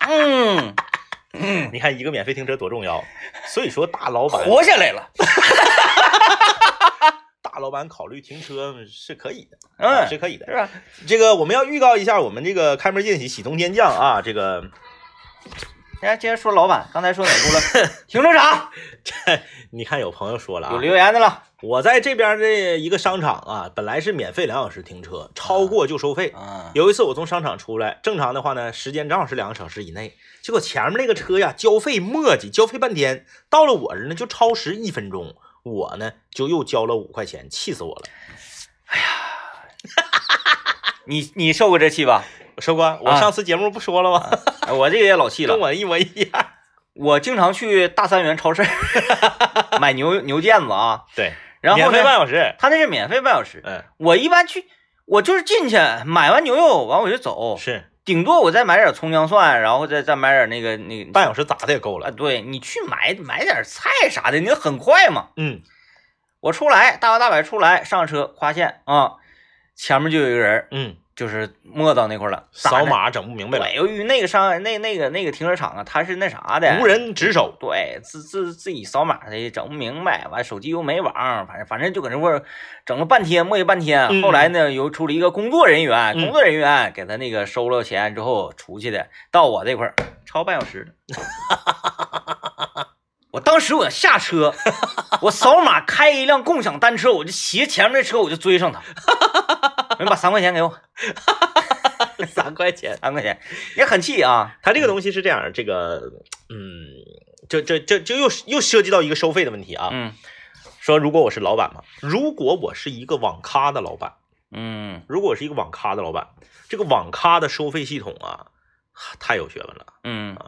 [SPEAKER 1] 嗯嗯，
[SPEAKER 2] 你看一个免费停车多重要，所以说大老板
[SPEAKER 1] 活下来了。
[SPEAKER 2] 大老板考虑停车是可以的，啊
[SPEAKER 1] 嗯，
[SPEAKER 2] 是可以的。
[SPEAKER 1] 是吧？
[SPEAKER 2] 这个我们要预告一下，我们这个开门见喜，喜从天降啊！这个
[SPEAKER 1] 哎，接着说老板，刚才说哪屋了？停车场 这
[SPEAKER 2] 你看有朋友说了啊，
[SPEAKER 1] 有留言的了
[SPEAKER 2] 我在这边的一个商场啊，本来是免费两小时停车，超过就收费。
[SPEAKER 1] 啊，
[SPEAKER 2] 有一次我从商场出来，正常的话呢，时间正好是两个小时以内，结果前面那个车呀，交费磨叽，交费半天，到了我这儿呢就超时一分钟，我呢就又交了五块钱，气死我了。
[SPEAKER 1] 哎呀你你受过这气吧？
[SPEAKER 2] 收官，我
[SPEAKER 1] 啊
[SPEAKER 2] 上次节目不说了吗？
[SPEAKER 1] 哎我这个也老气了
[SPEAKER 2] 跟。我一模一样。
[SPEAKER 1] 我经常去大三元超市 买牛牛腱子啊，
[SPEAKER 2] 对，
[SPEAKER 1] 然后
[SPEAKER 2] 免费
[SPEAKER 1] 呢
[SPEAKER 2] 半小时。
[SPEAKER 1] 他那是免费半小时。
[SPEAKER 2] 嗯，
[SPEAKER 1] 我一般去，我就是进去买完牛肉，完我就走，
[SPEAKER 2] 是
[SPEAKER 1] 顶多我再买点葱姜蒜，然后再再买点那个那个
[SPEAKER 2] 半小时咋的也够
[SPEAKER 1] 啊，
[SPEAKER 2] 了。
[SPEAKER 1] 对你去买买点菜啥的，你很快嘛。
[SPEAKER 2] 嗯，
[SPEAKER 1] 我出来大摇大摆出来上车，发现啊，前面就有一个人，
[SPEAKER 2] 嗯，
[SPEAKER 1] 就是没到那块儿了，
[SPEAKER 2] 扫码整不明白了，
[SPEAKER 1] 对，由于那个商那那个那个停车场啊，它是那啥的，
[SPEAKER 2] 无人值守。
[SPEAKER 1] 对，自自自己扫码的整不明白，完手机又没网，反正反正就搁那块儿整了半天，磨叽半天。
[SPEAKER 2] 嗯
[SPEAKER 1] 后来呢，又出了一个工作人员，
[SPEAKER 2] 嗯
[SPEAKER 1] 工作人员给他那个收了钱之后出去的，到我这块儿超半小时了。我当时我下车，我扫码开一辆共享单车，我就骑前面的车，我就追上他，人把三块钱给我，
[SPEAKER 2] 三块钱。
[SPEAKER 1] 三块钱也很气啊。
[SPEAKER 2] 他这个东西是这样，这个，嗯，这这这这又又涉及到一个收费的问题啊。
[SPEAKER 1] 嗯
[SPEAKER 2] 说如果我是老板嘛，如果我是一个网咖的老板，
[SPEAKER 1] 嗯
[SPEAKER 2] 如果我是一个网咖的老板，这个网咖的收费系统啊，太有学问了。
[SPEAKER 1] 嗯，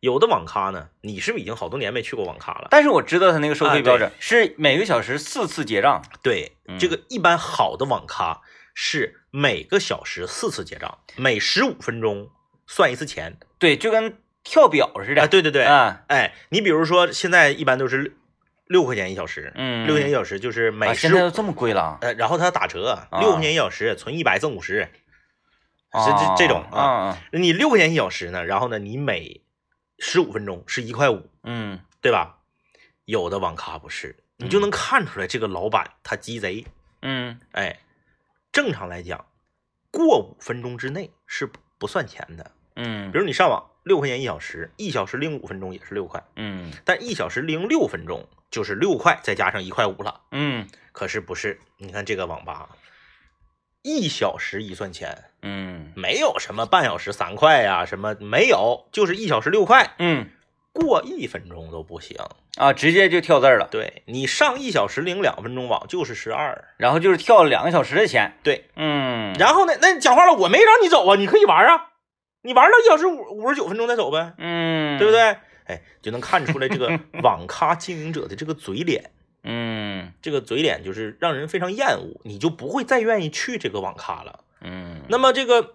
[SPEAKER 2] 有的网咖呢，你是不是已经好多年没去过网咖了？
[SPEAKER 1] 但是我知道他那个收
[SPEAKER 2] 啊
[SPEAKER 1] 费标准是每个小时四次结账。
[SPEAKER 2] 对，
[SPEAKER 1] 嗯
[SPEAKER 2] 这个一般好的网咖是每个小时四次结账，每十五分钟算一次钱。
[SPEAKER 1] 对，就跟跳表似的。
[SPEAKER 2] 啊，对对对，
[SPEAKER 1] 啊，
[SPEAKER 2] 哎，你比如说现在一般都是六六块钱一小时，
[SPEAKER 1] 嗯，
[SPEAKER 2] 六块钱一小时就是每
[SPEAKER 1] 啊，
[SPEAKER 2] 十
[SPEAKER 1] 现在都这么贵了啊，
[SPEAKER 2] 呃，然后他打折，
[SPEAKER 1] 啊
[SPEAKER 2] 六块钱一小时，存一百赠五十，是
[SPEAKER 1] 啊
[SPEAKER 2] 这这种啊。
[SPEAKER 1] 啊，
[SPEAKER 2] 你六块钱一小时呢，然后呢，你每十五分钟是一块五，
[SPEAKER 1] 嗯
[SPEAKER 2] 对吧？有的网咖不是，你就能看出来这个老板他鸡贼。
[SPEAKER 1] 嗯
[SPEAKER 2] 哎，正常来讲，过五分钟之内是不不算钱的。
[SPEAKER 1] 嗯
[SPEAKER 2] 比如你上网六块钱一小时，一小时零五分钟也是六块，
[SPEAKER 1] 嗯
[SPEAKER 2] 但一小时零六分钟就是六块，再加上一块五了。
[SPEAKER 1] 嗯
[SPEAKER 2] 可是不是？你看这个网吧，一小时一算钱，
[SPEAKER 1] 嗯
[SPEAKER 2] 没有什么半小时三块呀、什么没有，就是一小时六块，
[SPEAKER 1] 嗯
[SPEAKER 2] 过一分钟都不行。
[SPEAKER 1] 啊，直接就跳字儿了，
[SPEAKER 2] 对你上一小时零两分钟网就是十二，
[SPEAKER 1] 然后就是跳两个小时的钱。
[SPEAKER 2] 对，
[SPEAKER 1] 嗯，
[SPEAKER 2] 然后呢，那你讲话了，我没让你走啊，你可以玩啊，你玩到一小时五五十九分钟再走呗，
[SPEAKER 1] 嗯，
[SPEAKER 2] 对不？对？哎，就能看出来这个 网咖经营者的这个嘴脸，
[SPEAKER 1] 嗯
[SPEAKER 2] 这个嘴脸就是让人非常厌恶，你就不会再愿意去这个网咖了。
[SPEAKER 1] 嗯，
[SPEAKER 2] 那么这个，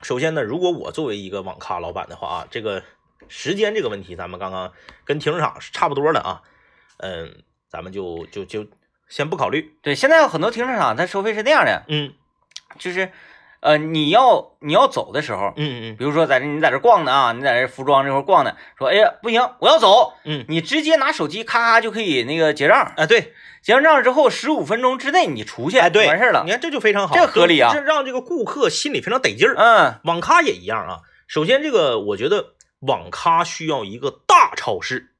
[SPEAKER 2] 首先呢，如果我作为一个网咖老板的话啊，这个时间这个问题，咱们刚刚跟停车场是差不多的啊，嗯，咱们就就就先不考虑，
[SPEAKER 1] 对，现在有很多停车场它收费是那样的，
[SPEAKER 2] 嗯
[SPEAKER 1] 就是呃，你要你要走的时候，
[SPEAKER 2] 嗯嗯
[SPEAKER 1] 比如说在这你在这逛呢啊，你在这服装这块逛呢，说哎呀不行，我要走，
[SPEAKER 2] 嗯，
[SPEAKER 1] 你直接拿手机咔咔就可以那个结账，
[SPEAKER 2] 啊对，
[SPEAKER 1] 结完账之后十五分钟之内你出去，
[SPEAKER 2] 哎对，
[SPEAKER 1] 完事儿了
[SPEAKER 2] 你。看这就非常好，
[SPEAKER 1] 这合理啊
[SPEAKER 2] 这让这个顾客心里非常得劲儿。
[SPEAKER 1] 嗯
[SPEAKER 2] 网咖也一样啊，首先这个我觉得网咖需要一个大超市，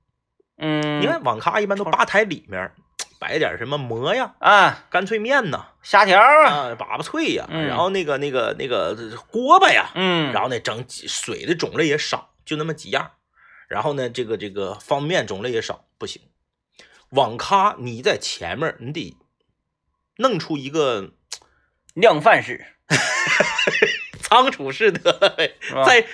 [SPEAKER 1] 嗯，
[SPEAKER 2] 你看网咖一般都吧台里面 摆点什么馍呀、
[SPEAKER 1] 啊，
[SPEAKER 2] 干脆面呐。
[SPEAKER 1] 虾条啊，
[SPEAKER 2] 啊，粑粑脆呀，
[SPEAKER 1] 嗯。
[SPEAKER 2] 然后那个那个那个锅巴呀，
[SPEAKER 1] 嗯，
[SPEAKER 2] 然后呢整几水的种类也少，就那么几样，然后呢这个这个方便面种类也少，不行。网咖你在前面你得弄出一个
[SPEAKER 1] 量贩式，
[SPEAKER 2] 仓储式的，在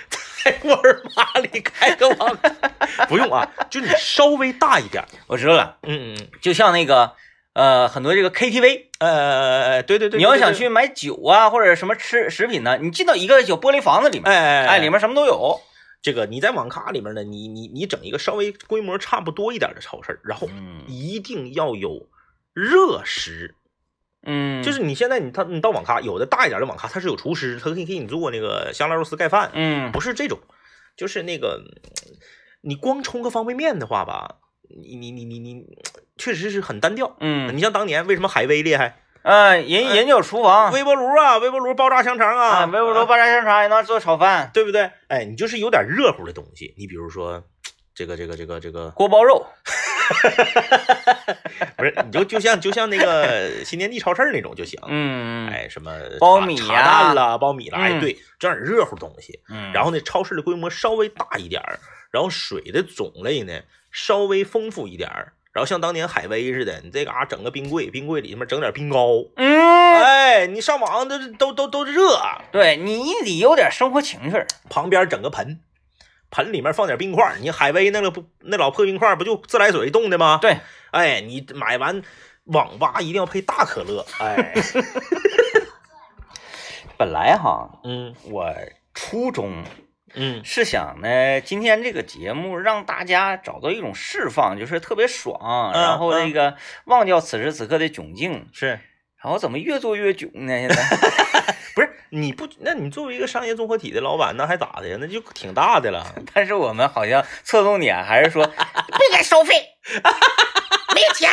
[SPEAKER 2] 在沃尔玛里开个网。咖，不用啊，就你稍微大一点，
[SPEAKER 1] 我知道了，
[SPEAKER 2] 嗯嗯
[SPEAKER 1] 就像那个呃很多这个 KTV，
[SPEAKER 2] 呃对对对，
[SPEAKER 1] 你要想去买酒啊或者什么吃食品呢，你进到一个小玻璃房子里面，
[SPEAKER 2] 哎哎
[SPEAKER 1] 哎，里面什么都有，
[SPEAKER 2] 这个你在网咖里面呢，你你你整一个稍微规模差不多一点的超市，然后
[SPEAKER 1] 嗯。
[SPEAKER 2] 一定要有热食，
[SPEAKER 1] 嗯，
[SPEAKER 2] 就是你现在你他你到网咖，有的大一点的网咖它是有厨师，他可以给你做那个香辣肉丝盖饭，
[SPEAKER 1] 嗯
[SPEAKER 2] 不是这种，就是那个你光冲个方便面的话吧，你你你你你确实是很单调。
[SPEAKER 1] 嗯
[SPEAKER 2] 你像当年为什么海威厉害？
[SPEAKER 1] 嗯，人人家有厨房
[SPEAKER 2] 微波炉啊，微波炉爆炸香肠啊，
[SPEAKER 1] 啊，微波炉爆炸香肠也能做炒饭，
[SPEAKER 2] 对不对？哎，你就是有点热乎的东西，你比如说这个这个这个这个，
[SPEAKER 1] 锅包肉，
[SPEAKER 2] 不是，你就就像就像那个新天地超市那种就行。
[SPEAKER 1] 嗯，
[SPEAKER 2] 哎，什么
[SPEAKER 1] 苞米
[SPEAKER 2] 茶
[SPEAKER 1] 呀
[SPEAKER 2] 蛋啦，苞米啦，哎，
[SPEAKER 1] 嗯
[SPEAKER 2] 对，整点热乎东西。
[SPEAKER 1] 嗯，
[SPEAKER 2] 然后呢，超市的规模稍微大一点儿，然后水的种类呢稍微丰富一点儿。然后像当年海威似的，你这嘎、整个冰柜，冰柜里面整点冰糕，
[SPEAKER 1] 嗯，
[SPEAKER 2] 哎，你上网都都都都热，
[SPEAKER 1] 对你得有点生活情趣儿，
[SPEAKER 2] 旁边整个盆，盆里面放点冰块儿。你海威那个不那老破冰块儿不就自来水冻的吗？
[SPEAKER 1] 对，
[SPEAKER 2] 哎，你买完网吧一定要配大可乐，哎，
[SPEAKER 1] 本来哈，
[SPEAKER 2] 嗯
[SPEAKER 1] 我初衷
[SPEAKER 2] 嗯
[SPEAKER 1] 是想呢，今天这个节目让大家找到一种释放，就是特别爽，
[SPEAKER 2] 嗯
[SPEAKER 1] 然后那个忘掉此时此刻的窘境，
[SPEAKER 2] 是。
[SPEAKER 1] 然后怎么越做越囧呢？现在
[SPEAKER 2] 不是你不，那你作为一个商业综合体的老板，那还咋的呀？那就挺大的了。
[SPEAKER 1] 但是我们好像侧重点还是说不该收费，没钱，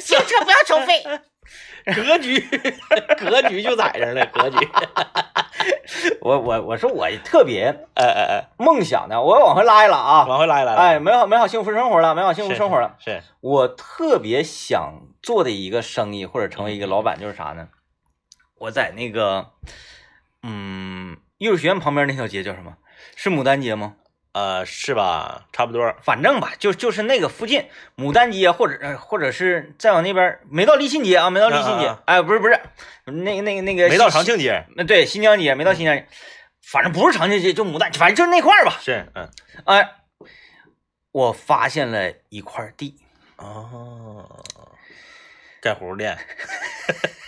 [SPEAKER 1] 行车不要收费。
[SPEAKER 2] 格局，格局就在这儿了，格局。
[SPEAKER 1] 我我我说我特别
[SPEAKER 2] 呃呃呃，
[SPEAKER 1] 梦想的，我往回拉一拉啊，
[SPEAKER 2] 往回拉一拉，
[SPEAKER 1] 哎，美好美好幸福生活了，美好幸福生活了。
[SPEAKER 2] 是，
[SPEAKER 1] 我特别想做的一个生意或者成为一个老板就是啥呢？我在那个，嗯，艺术学院旁边那条街叫什么？是牡丹街吗？
[SPEAKER 2] 呃，是吧？差不多。
[SPEAKER 1] 反正吧，就就是那个附近，牡丹街或者呃或者是再往那边，没到立信街啊，没到立信街，
[SPEAKER 2] 啊啊
[SPEAKER 1] 哎，不是不是，那个那个那个
[SPEAKER 2] 没到长庆街，
[SPEAKER 1] 那对，新疆街没到新疆街，反正不是长庆街，就牡丹，反正就是那块儿吧。
[SPEAKER 2] 是，嗯。
[SPEAKER 1] 哎，我发现了一块地，
[SPEAKER 2] 哦，盖葫芦店，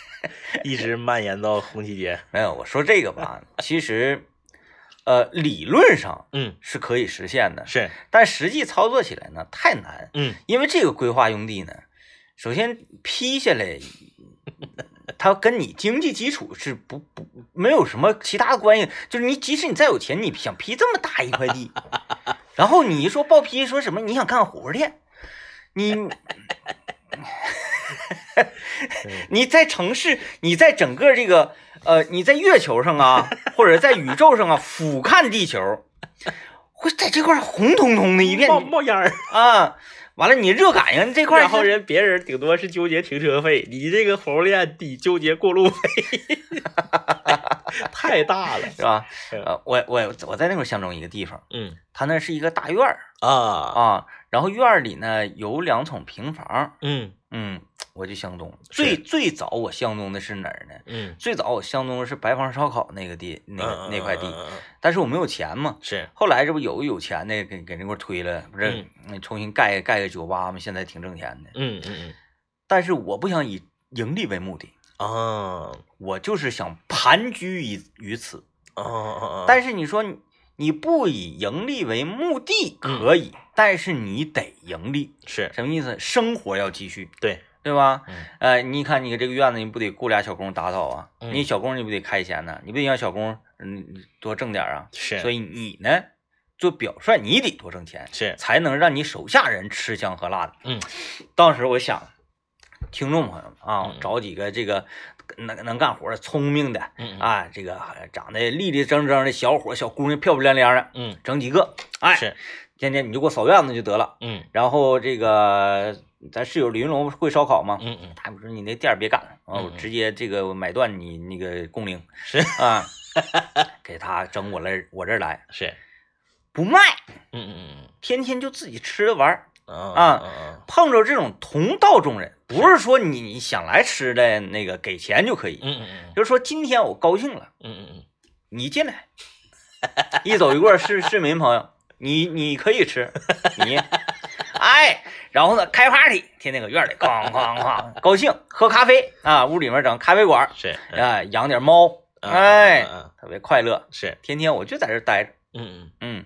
[SPEAKER 2] 一直蔓延到红旗街。
[SPEAKER 1] 没有，我说这个吧，其实，呃，理论上
[SPEAKER 2] 嗯，
[SPEAKER 1] 是可以实现的，
[SPEAKER 2] 是，
[SPEAKER 1] 但实际操作起来呢太难，
[SPEAKER 2] 嗯
[SPEAKER 1] 因为这个规划用地呢，首先批下来，它跟你经济基础是不不没有什么其他的关系，就是你即使你再有钱，你想批这么大一块地，然后你一说报批说什么你想干火锅店，你。你在城市，你在整个这个呃，你在月球上啊，或者在宇宙上啊，俯瞰地球，会在这块红彤彤的一片
[SPEAKER 2] 冒冒烟儿。
[SPEAKER 1] 啊。完了，你热感应这块儿，
[SPEAKER 2] 然后人别人顶多是纠结停车费，你这个火锅店得纠结过路费，太大了。
[SPEAKER 1] 是吧？
[SPEAKER 2] 嗯
[SPEAKER 1] 呃，我我我在那块儿相中一个地方，
[SPEAKER 2] 嗯
[SPEAKER 1] 它那是一个大院儿
[SPEAKER 2] 啊，
[SPEAKER 1] 啊，然后院儿里呢有两层平房，
[SPEAKER 2] 嗯
[SPEAKER 1] 嗯，我就相中。
[SPEAKER 2] 是
[SPEAKER 1] 最最早我相中的是哪儿呢？
[SPEAKER 2] 嗯，
[SPEAKER 1] 最早我相中的是白房烧烤那个地，那个那块地，但是我没有钱嘛。
[SPEAKER 2] 是，
[SPEAKER 1] 后来这不有个有钱的给给那块推了，不是重新盖盖个酒吧嘛，现在挺挣钱的。
[SPEAKER 2] 嗯嗯
[SPEAKER 1] 但是我不想以盈利为目的，
[SPEAKER 2] 嗯，啊
[SPEAKER 1] 我就是想盘踞于于此。
[SPEAKER 2] 啊啊！
[SPEAKER 1] 但是你说你你不以盈利为目的可以，但是你得盈利，
[SPEAKER 2] 是
[SPEAKER 1] 什么意思？生活要继续，
[SPEAKER 2] 对，
[SPEAKER 1] 对吧？
[SPEAKER 2] 嗯
[SPEAKER 1] 呃，你看你这个院子，你不得雇俩小工打扫啊？
[SPEAKER 2] 嗯
[SPEAKER 1] 你小工你不得开钱呢？你不得让小工嗯多挣点啊？
[SPEAKER 2] 是，
[SPEAKER 1] 所以你呢，做表率你得多挣钱，
[SPEAKER 2] 是，
[SPEAKER 1] 才能让你手下人吃香喝辣的。
[SPEAKER 2] 嗯，
[SPEAKER 1] 当时我想，听众朋友们啊
[SPEAKER 2] 嗯，
[SPEAKER 1] 找几个这个能能干活的、聪明的
[SPEAKER 2] 嗯
[SPEAKER 1] 啊，这个长得立立正正的小伙、小姑娘，漂漂亮亮的，
[SPEAKER 2] 嗯
[SPEAKER 1] 整几个，哎，
[SPEAKER 2] 是，
[SPEAKER 1] 天天你就给我扫院子就得了。
[SPEAKER 2] 嗯
[SPEAKER 1] 然后这个咱室友李云龙会烧烤吗？
[SPEAKER 2] 嗯嗯。
[SPEAKER 1] 他不是你那店别干了，啊，我直接这个买断你那个工龄
[SPEAKER 2] 是。
[SPEAKER 1] 啊，给他整我来我这儿来，
[SPEAKER 2] 是，
[SPEAKER 1] 不卖，
[SPEAKER 2] 嗯嗯嗯
[SPEAKER 1] 天天就自己吃着玩啊
[SPEAKER 2] 嗯
[SPEAKER 1] 碰着这种同道中人，不是说你你想来吃的那个给钱就可以，
[SPEAKER 2] 嗯嗯
[SPEAKER 1] 就是说今天我高兴了，
[SPEAKER 2] 嗯嗯嗯。
[SPEAKER 1] 你进来，一走一过市市民朋友，你你可以吃，你，哎，然后呢开 party，天天搁院里哐哐哐，高兴喝咖啡啊，屋里面整咖啡馆，
[SPEAKER 2] 是，
[SPEAKER 1] 啊，养点猫，
[SPEAKER 2] 嗯
[SPEAKER 1] 哎，特别快乐，
[SPEAKER 2] 是，
[SPEAKER 1] 天天我就在这待着，
[SPEAKER 2] 嗯嗯
[SPEAKER 1] 嗯，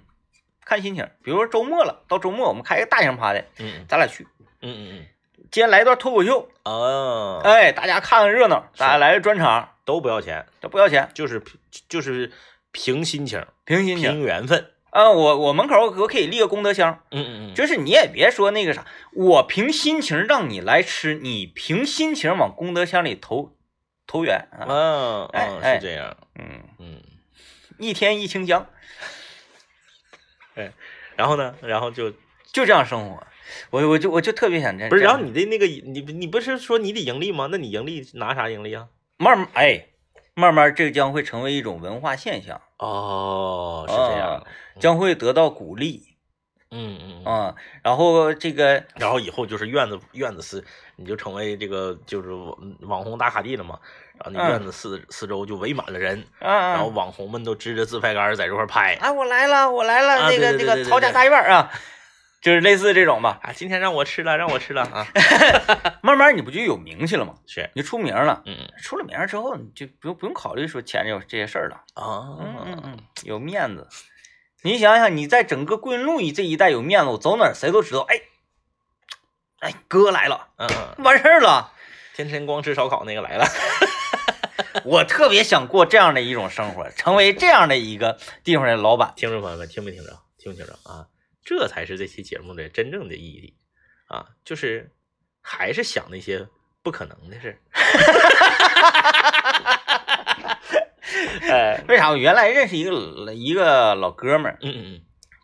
[SPEAKER 1] 看心情，比如说周末了，到周末我们开个大型 party，
[SPEAKER 2] 嗯
[SPEAKER 1] 咱俩去，
[SPEAKER 2] 嗯嗯嗯
[SPEAKER 1] 今天来一段脱口秀。
[SPEAKER 2] 哦，
[SPEAKER 1] 哎，大家看看热闹，大家来个专场，
[SPEAKER 2] 都不要钱，
[SPEAKER 1] 都不要钱，
[SPEAKER 2] 就是就是凭心情，
[SPEAKER 1] 凭心情。
[SPEAKER 2] 凭缘分，
[SPEAKER 1] 呃，我我门口我可以立个功德箱，
[SPEAKER 2] 嗯嗯嗯，
[SPEAKER 1] 就是你也别说那个啥，我凭心情让你来吃，你凭心情往功德箱里投投缘啊，
[SPEAKER 2] 嗯
[SPEAKER 1] 哎
[SPEAKER 2] 嗯
[SPEAKER 1] 哎
[SPEAKER 2] 是这样，
[SPEAKER 1] 嗯，
[SPEAKER 2] 嗯，
[SPEAKER 1] 一天一清香，哎
[SPEAKER 2] 然后呢，然后就
[SPEAKER 1] 就这样生活。我我就我就特别想这样
[SPEAKER 2] 不是，然后你的那个你你不是说你得盈利吗？那你盈利拿啥盈利啊？
[SPEAKER 1] 慢慢哎，慢慢这将会成为一种文化现象，
[SPEAKER 2] 哦，是这样，
[SPEAKER 1] 将会得到鼓励
[SPEAKER 2] 嗯嗯嗯，
[SPEAKER 1] 啊、然后这个
[SPEAKER 2] 然后以后就是院子院子四，你就成为这个就是网网红打卡地了嘛。然后你
[SPEAKER 1] 嗯
[SPEAKER 2] 院子四四周就围满了人，
[SPEAKER 1] 啊，
[SPEAKER 2] 然后网红们都支着自拍杆在这块拍
[SPEAKER 1] 啊，我来了，我来了，
[SPEAKER 2] 啊
[SPEAKER 1] 那个那个曹家大院儿啊，就是类似这种吧。
[SPEAKER 2] 啊，今天让我吃了，让我吃了啊，
[SPEAKER 1] 慢慢你不就有名气了吗？
[SPEAKER 2] 是，
[SPEAKER 1] 你出名了，
[SPEAKER 2] 嗯
[SPEAKER 1] 出了名之后，你就不用不用考虑说钱这这些事儿了。
[SPEAKER 2] 啊，
[SPEAKER 1] 嗯嗯嗯，有面子。你想想，你在整个桂林路这一带有面子，我走哪儿谁都知道。哎，哎，哥来了，
[SPEAKER 2] 嗯嗯，
[SPEAKER 1] 完事儿了。
[SPEAKER 2] 天天光吃烧烤那个来了，
[SPEAKER 1] 我特别想过这样的一种生活，成为这样的一个地方的老板。
[SPEAKER 2] 听众朋友们听没听着？听没听着啊？这才是这期节目的真正的意义啊，就是还是想那些不可能的事
[SPEAKER 1] 为啥？我原来认识一个一个老哥们儿，
[SPEAKER 2] 嗯嗯嗯，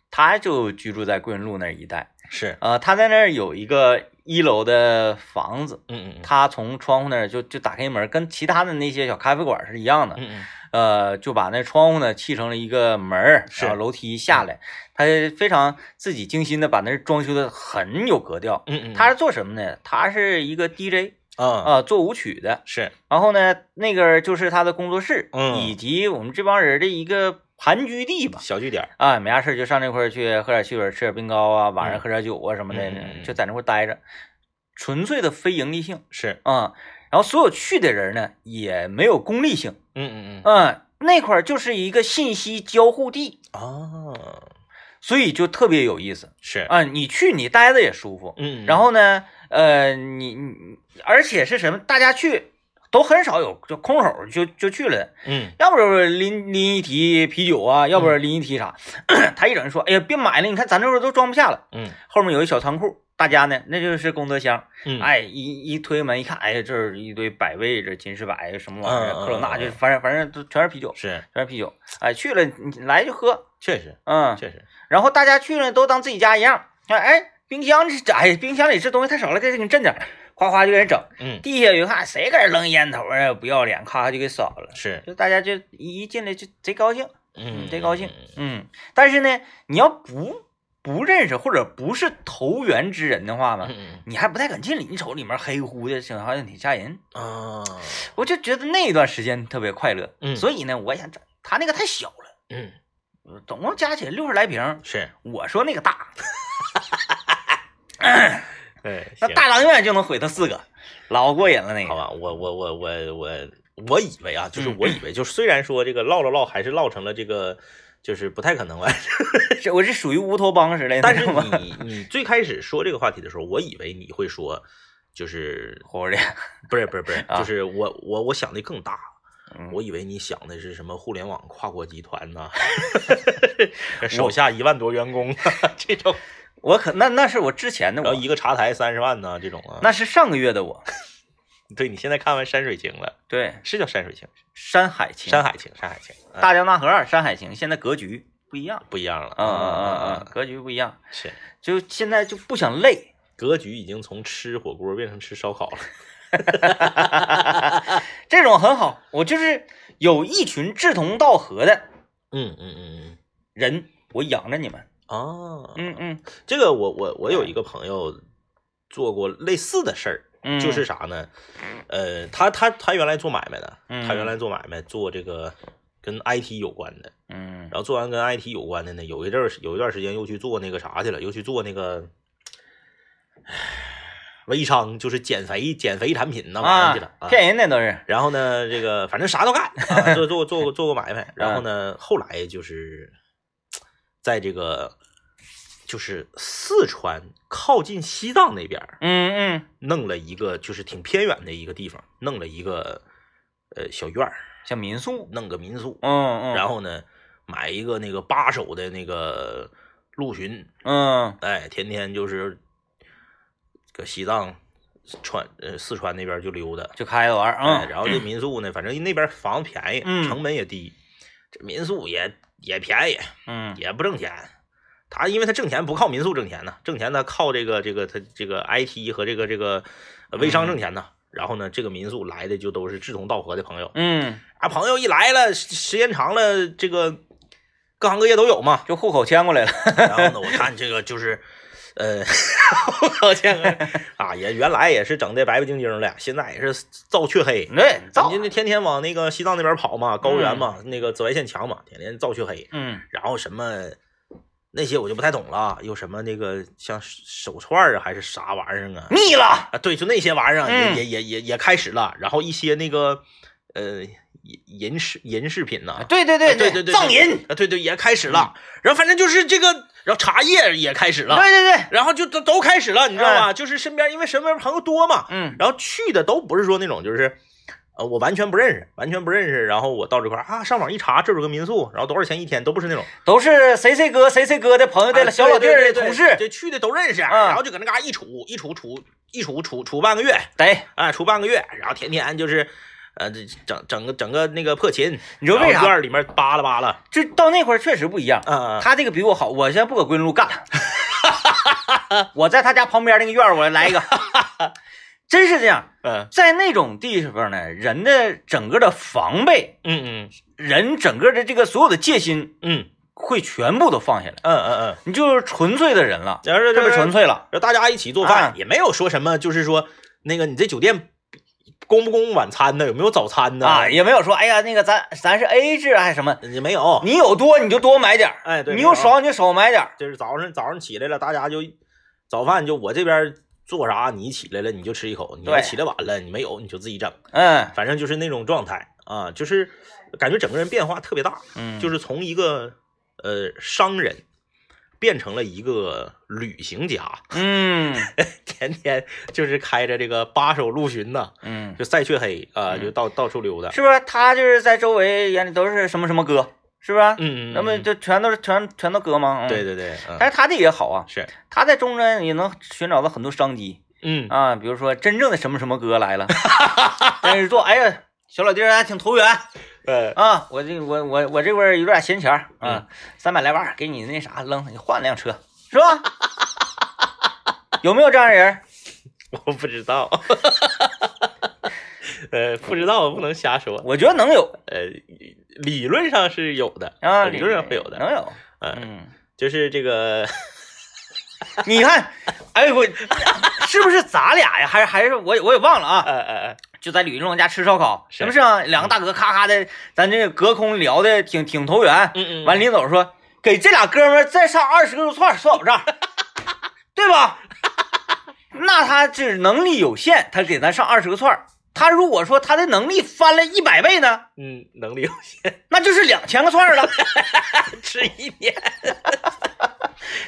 [SPEAKER 1] 他就居住在桂林路那一带。
[SPEAKER 2] 是，
[SPEAKER 1] 呃，他在那儿有一个一楼的房子，
[SPEAKER 2] 嗯嗯嗯，
[SPEAKER 1] 他从窗户那儿就就打开门，跟其他的那些小咖啡馆是一样的。
[SPEAKER 2] 嗯嗯
[SPEAKER 1] 呃，就把那窗户呢砌成了一个门儿，
[SPEAKER 2] 是
[SPEAKER 1] 然后楼梯下来，他非常自己精心的把那装修的很有格调。
[SPEAKER 2] 嗯嗯，
[SPEAKER 1] 他是做什么呢？他是一个 DJ
[SPEAKER 2] 啊。
[SPEAKER 1] 啊、做舞曲的。
[SPEAKER 2] 是，
[SPEAKER 1] 然后呢，那个就是他的工作室，
[SPEAKER 2] 嗯。
[SPEAKER 1] 以及我们这帮人的一个盘踞地吧。
[SPEAKER 2] 小据点，
[SPEAKER 1] 啊，没啥事儿就上那块儿去喝点汽水，吃点冰糕啊，晚上
[SPEAKER 2] 嗯。
[SPEAKER 1] 喝点酒啊什么的，
[SPEAKER 2] 嗯嗯嗯。
[SPEAKER 1] 就在那块儿待着，纯粹的非盈利性
[SPEAKER 2] 是，
[SPEAKER 1] 啊、然后所有去的人呢，也没有功利性，
[SPEAKER 2] 嗯嗯嗯，
[SPEAKER 1] 嗯，那块儿就是一个信息交互地，
[SPEAKER 2] 啊，
[SPEAKER 1] 所以就特别有意思
[SPEAKER 2] 是，
[SPEAKER 1] 啊、你去你待着也舒服，
[SPEAKER 2] 嗯，
[SPEAKER 1] 然后呢，呃，你你而且是什么？大家去都很少有就空手就就去了的，
[SPEAKER 2] 嗯
[SPEAKER 1] 要不就是拎拎一提啤酒啊，要不然拎一提啥。他一整说，哎呀，别买了，你看咱这块儿都装不下了。
[SPEAKER 2] 嗯
[SPEAKER 1] 后面有一小仓库，大家呢那就是功德箱。
[SPEAKER 2] 嗯，
[SPEAKER 1] 哎，一一推门一看，哎呀，这儿一堆百威，这金士百什么玩意儿，
[SPEAKER 2] 嗯嗯
[SPEAKER 1] 科罗娜，
[SPEAKER 2] 嗯
[SPEAKER 1] 就反正反正都全是啤酒，
[SPEAKER 2] 是，
[SPEAKER 1] 全是啤酒。哎，去了你来就喝，
[SPEAKER 2] 确实
[SPEAKER 1] 嗯，
[SPEAKER 2] 确实，
[SPEAKER 1] 然后大家去了都当自己家一样。哎哎，冰箱这哎，冰箱里这东西太少了，给给你震点儿，夸夸就给人整。
[SPEAKER 2] 嗯
[SPEAKER 1] 地下一看谁搁这扔烟头啊，不要脸，咔就给扫了。
[SPEAKER 2] 是，
[SPEAKER 1] 就大家就一一进来就贼高兴，
[SPEAKER 2] 嗯，
[SPEAKER 1] 贼高兴
[SPEAKER 2] 嗯，
[SPEAKER 1] 嗯。但是呢，你要不不认识或者不是投缘之人的话
[SPEAKER 2] 呢，
[SPEAKER 1] 你还不太敢进里。你瞅里面黑乎的，好像挺吓人。
[SPEAKER 2] 啊，
[SPEAKER 1] 我就觉得那一段时间特别快乐。
[SPEAKER 2] 嗯
[SPEAKER 1] 所以呢，我想整他那个太小了，
[SPEAKER 2] 嗯
[SPEAKER 1] 总共加起来六十来瓶。
[SPEAKER 2] 是，
[SPEAKER 1] 我说那个大
[SPEAKER 2] 对，行
[SPEAKER 1] 那大当院就能毁他四个，老过瘾了那个。
[SPEAKER 2] 好吧，我我我我我我以为啊，就是
[SPEAKER 1] 嗯
[SPEAKER 2] 我以为，就是虽然说这个唠了唠，还是唠成了这个，就是不太可能完，
[SPEAKER 1] 这我是属于乌托邦之类的，
[SPEAKER 2] 但是你你最开始说这个话题的时候，我以为你会说，就是
[SPEAKER 1] 火锅店。
[SPEAKER 2] 不是不是不是，
[SPEAKER 1] 啊
[SPEAKER 2] 就是我我我想的更大，
[SPEAKER 1] 嗯
[SPEAKER 2] 我以为你想的是什么互联网跨国集团呐，手下一万多员工这种，
[SPEAKER 1] 我可那那是我之前的我
[SPEAKER 2] 然后，一个茶台三十万呐这种啊，
[SPEAKER 1] 那是上个月的我。
[SPEAKER 2] 对你现在看完山水情了，
[SPEAKER 1] 对，
[SPEAKER 2] 是叫山水情，
[SPEAKER 1] 山海情，
[SPEAKER 2] 山海情，山海情，啊
[SPEAKER 1] 大江大河二，山海情，现在格局不一样。
[SPEAKER 2] 不一样了，
[SPEAKER 1] 嗯嗯嗯
[SPEAKER 2] 嗯
[SPEAKER 1] 嗯，，格局不一样，
[SPEAKER 2] 是。
[SPEAKER 1] 就现在就不想累。
[SPEAKER 2] 格局已经从吃火锅变成吃烧烤了。
[SPEAKER 1] 这种很好，我就是有一群志同道合的
[SPEAKER 2] 嗯嗯嗯嗯
[SPEAKER 1] 人，我养着你们。
[SPEAKER 2] 嗯，哦，
[SPEAKER 1] 嗯嗯
[SPEAKER 2] 这个我我我有一个朋友做过类似的事儿，
[SPEAKER 1] 嗯，
[SPEAKER 2] 就是啥呢？呃，他他他原来做买卖的，
[SPEAKER 1] 嗯
[SPEAKER 2] 他原来做买卖做这个跟 IT 有关的，
[SPEAKER 1] 嗯
[SPEAKER 2] 然后做完跟 IT 有关的呢，有一阵儿有一段时间又去做那个啥去了，又去做那个。唉微商就是减肥减肥产品那玩意儿
[SPEAKER 1] 啊
[SPEAKER 2] 去了，啊
[SPEAKER 1] 骗人的都是。
[SPEAKER 2] 然后呢，这个反正啥都干，啊、做做做过做过买卖。然后呢，后来就是在这个就是四川靠近西藏那边
[SPEAKER 1] 嗯嗯，
[SPEAKER 2] 弄了一个就是挺偏远的一个地方，弄了一个呃小院儿，
[SPEAKER 1] 像民宿。
[SPEAKER 2] 弄个民宿。
[SPEAKER 1] 嗯嗯，
[SPEAKER 2] 然后呢，买一个那个八手的那个陆巡，
[SPEAKER 1] 嗯
[SPEAKER 2] 哎，天天就是搁西藏、川呃四川那边就溜达，
[SPEAKER 1] 就开着玩儿，
[SPEAKER 2] 哎，
[SPEAKER 1] 嗯，
[SPEAKER 2] 然后这民宿呢，反正那边房子便宜，
[SPEAKER 1] 嗯
[SPEAKER 2] 成本也低，这民宿也也便宜，
[SPEAKER 1] 嗯
[SPEAKER 2] 也不挣钱。他因为他挣钱不靠民宿挣钱呢，挣钱他靠这个这个他这个 IT 和这个这个呃微商挣钱呢。然后呢，这个民宿来的就都是志同道合的朋友
[SPEAKER 1] 嗯，
[SPEAKER 2] 啊，朋友一来了，时时间长了，这个各行各业都有嘛。
[SPEAKER 1] 就户口迁过来了，
[SPEAKER 2] 然后呢，我看这个就是，呃，我天啊，也原来也是整的白白净净的，现在也是造黢黑。
[SPEAKER 1] 对，造，
[SPEAKER 2] 人家天天往那个西藏那边跑嘛，高原嘛，那个紫外线强嘛，天天造黢黑。
[SPEAKER 1] 嗯
[SPEAKER 2] 然后什么那些我就不太懂了，有什么那个像手串儿啊，还是啥玩意儿啊？
[SPEAKER 1] 腻了，
[SPEAKER 2] 啊，对，就那些玩意儿啊也、
[SPEAKER 1] 嗯
[SPEAKER 2] 也也也也开始了。然后一些那个呃银银饰银饰品呐、
[SPEAKER 1] 对对对
[SPEAKER 2] 啊对对对，
[SPEAKER 1] 藏银，
[SPEAKER 2] 啊，对对也开始了。然后反正就是这个，然后茶叶也开始了，
[SPEAKER 1] 对对对，
[SPEAKER 2] 然后就都都开始了，你知道吧？就是身边因为身边朋友多嘛，
[SPEAKER 1] 嗯
[SPEAKER 2] 然后去的都不是说那种就是。呃，我完全不认识，完全不认识。然后我到这块儿啊，上网一查，这有个民宿，然后多少钱一天，都不是那种
[SPEAKER 1] 都是谁谁哥谁谁哥的朋友的
[SPEAKER 2] 啊
[SPEAKER 1] 小老弟的同事，
[SPEAKER 2] 这，去的都认识，
[SPEAKER 1] 嗯
[SPEAKER 2] 然后就搁那嘎一处一处处一处处处半个月，
[SPEAKER 1] 得，
[SPEAKER 2] 啊，处半个月，然后天天就是，呃，这整整个整个那个破琴，
[SPEAKER 1] 你知道为啥
[SPEAKER 2] 院里面扒拉扒拉，
[SPEAKER 1] 就到那块儿确实不一样。
[SPEAKER 2] 嗯，
[SPEAKER 1] 他这个比我好，我现在不搁桂林路干了，我在他家旁边那个院儿，我来一个，真是这样。
[SPEAKER 2] 嗯
[SPEAKER 1] 在那种地方呢，人的整个的防备，
[SPEAKER 2] 嗯嗯
[SPEAKER 1] 人整个的这个所有的戒心
[SPEAKER 2] 嗯
[SPEAKER 1] 会全部都放下来，
[SPEAKER 2] 嗯嗯嗯，
[SPEAKER 1] 你就是纯粹的人了，
[SPEAKER 2] 然后
[SPEAKER 1] 特别纯，粹了。
[SPEAKER 2] 大家一起做饭，
[SPEAKER 1] 啊
[SPEAKER 2] 也没有说什么，就是说那个你这酒店供不供晚餐呢？有没有早餐呢？
[SPEAKER 1] 啊，也没有说，哎呀，那个咱咱是 A 制还是什么，
[SPEAKER 2] 也没有，
[SPEAKER 1] 你有多你就多买点儿，
[SPEAKER 2] 哎，对，
[SPEAKER 1] 你有少你就少买点儿。
[SPEAKER 2] 就是早上早上起来了，大家就早饭就我这边做啥，你起来了你就吃一口，你要起来晚了你没有你就自己整，
[SPEAKER 1] 嗯。
[SPEAKER 2] 反正就是那种状态啊，就是感觉整个人变化特别大，
[SPEAKER 1] 嗯，
[SPEAKER 2] 就是从一个呃商人变成了一个旅行家，
[SPEAKER 1] 嗯。
[SPEAKER 2] 天天就是开着这个八手陆巡呐，
[SPEAKER 1] 嗯，
[SPEAKER 2] 就赛雀黑啊，就到到处溜达，
[SPEAKER 1] 是不是？他就是在周围眼里都是什么什么哥，是不是？
[SPEAKER 2] 嗯，嗯
[SPEAKER 1] 那么
[SPEAKER 2] 嗯
[SPEAKER 1] 就全都是全全都哥吗？嗯
[SPEAKER 2] 对。对对，嗯
[SPEAKER 1] 但是他这也好啊，
[SPEAKER 2] 是，
[SPEAKER 1] 他在中间也能寻找到很多商机
[SPEAKER 2] 嗯
[SPEAKER 1] 啊，比如说真正的什么什么哥来了，但是做，哎呀，小老弟儿还挺投缘
[SPEAKER 2] 呃
[SPEAKER 1] 啊，我这我我我这边儿有点闲钱儿
[SPEAKER 2] 嗯
[SPEAKER 1] 啊，三百来万给你那啥扔，你换辆车是吧？有没有这样的人？
[SPEAKER 2] 我不知道，呃，不知道，不能瞎说。
[SPEAKER 1] 我觉得能有
[SPEAKER 2] 呃，理论上是有的
[SPEAKER 1] 啊，
[SPEAKER 2] 理论上会有的。
[SPEAKER 1] 能有。
[SPEAKER 2] 嗯，
[SPEAKER 1] 嗯，
[SPEAKER 2] 就是这个，
[SPEAKER 1] 你看，哎我是不是咱俩呀？还是还是我我也忘了啊？
[SPEAKER 2] 哎哎哎，
[SPEAKER 1] 就在吕云龙家吃烧烤，
[SPEAKER 2] 是
[SPEAKER 1] 是不是啊？两个大哥咔咔的，咱这隔空聊的挺挺投缘。
[SPEAKER 2] 嗯嗯，
[SPEAKER 1] 完，临走说给这俩哥们再上二十个肉串，算我账，对吧？那他这能力有限，他给咱上二十个串儿。他如果说他的能力翻了一百倍呢，
[SPEAKER 2] 嗯，能力有限，
[SPEAKER 1] 那就是两千个串儿了。
[SPEAKER 2] 吃一年。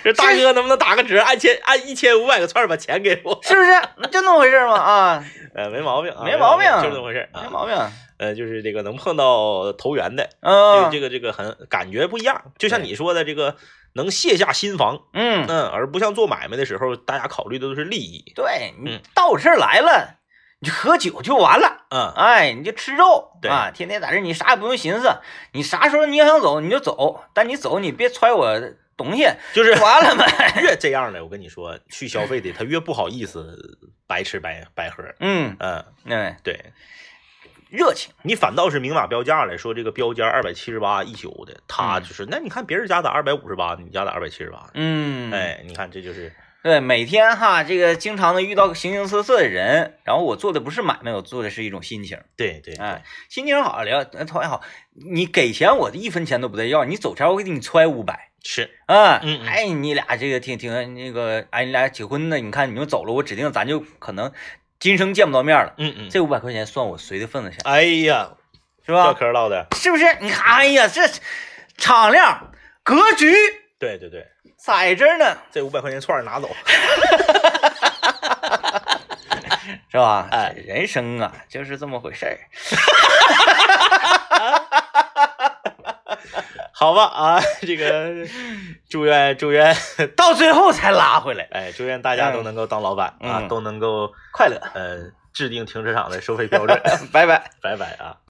[SPEAKER 2] 这大哥能不能打个折，按千按一千五百个串儿把钱给我？
[SPEAKER 1] 是不是？就那么回事嘛啊，
[SPEAKER 2] 呃，没毛病啊，
[SPEAKER 1] 没毛病
[SPEAKER 2] 就这么回事啊。
[SPEAKER 1] 没毛病。
[SPEAKER 2] 呃，就是这个能碰到投缘的，这
[SPEAKER 1] 嗯
[SPEAKER 2] 个这个这个很感觉不一样。就像你说的，这个能卸下心防，
[SPEAKER 1] 嗯，
[SPEAKER 2] 嗯，而不像做买卖的时候，大家考虑的都是利益。
[SPEAKER 1] 对你
[SPEAKER 2] 嗯
[SPEAKER 1] 到我这儿来了，你就喝酒就完了。
[SPEAKER 2] 嗯，
[SPEAKER 1] 哎，你就吃肉
[SPEAKER 2] 对
[SPEAKER 1] 啊，天天在这，你啥也不用寻思，你啥时候你要想走你就走，但你走你别揣我东西，
[SPEAKER 2] 就是
[SPEAKER 1] 完了呗。
[SPEAKER 2] 越这样的，我跟你说，去消费的他越不好意思白吃白白喝。
[SPEAKER 1] 嗯，
[SPEAKER 2] 嗯，
[SPEAKER 1] 对，
[SPEAKER 2] 对
[SPEAKER 1] 热情，
[SPEAKER 2] 你反倒是明码标价了说，这个标间二百七十八一宿的，他
[SPEAKER 1] 嗯
[SPEAKER 2] 就是，那你看别人家咋二百五十八，你家咋二百七十八，
[SPEAKER 1] 嗯，，
[SPEAKER 2] 哎，你看这就是，
[SPEAKER 1] 对，每天哈，这个经常的遇到形形色色的人，然后我做的不是买卖，我做的是一种心情，
[SPEAKER 2] 对对，
[SPEAKER 1] 哎，心情好聊，呃讨厌好，你给钱我一分钱都不带要，你走前我给你揣五百。
[SPEAKER 2] 是，
[SPEAKER 1] 啊，
[SPEAKER 2] 嗯嗯
[SPEAKER 1] 哎，你俩这个挺挺那个，哎，你俩结婚呢？你看你们走了，我指定咱就可能今生见不到面了。
[SPEAKER 2] 嗯嗯，
[SPEAKER 1] 这五百块钱算我随的份子钱，
[SPEAKER 2] 哎呀，
[SPEAKER 1] 是吧？
[SPEAKER 2] 唠嗑唠的，
[SPEAKER 1] 是不是？你看，哎呀，这敞亮格局
[SPEAKER 2] 对对对，
[SPEAKER 1] 在这儿呢，
[SPEAKER 2] 这五百块钱串儿拿走，
[SPEAKER 1] 是吧？
[SPEAKER 2] 哎
[SPEAKER 1] 人生啊，就是这么回事儿。
[SPEAKER 2] 好吧啊，这个祝愿祝愿，
[SPEAKER 1] 到最后才拉回来，
[SPEAKER 2] 哎，祝愿大家都能够当老板啊，
[SPEAKER 1] 嗯
[SPEAKER 2] 都能够
[SPEAKER 1] 快乐，
[SPEAKER 2] 呃制定停车场的收费标准。
[SPEAKER 1] 拜拜。
[SPEAKER 2] 拜拜啊。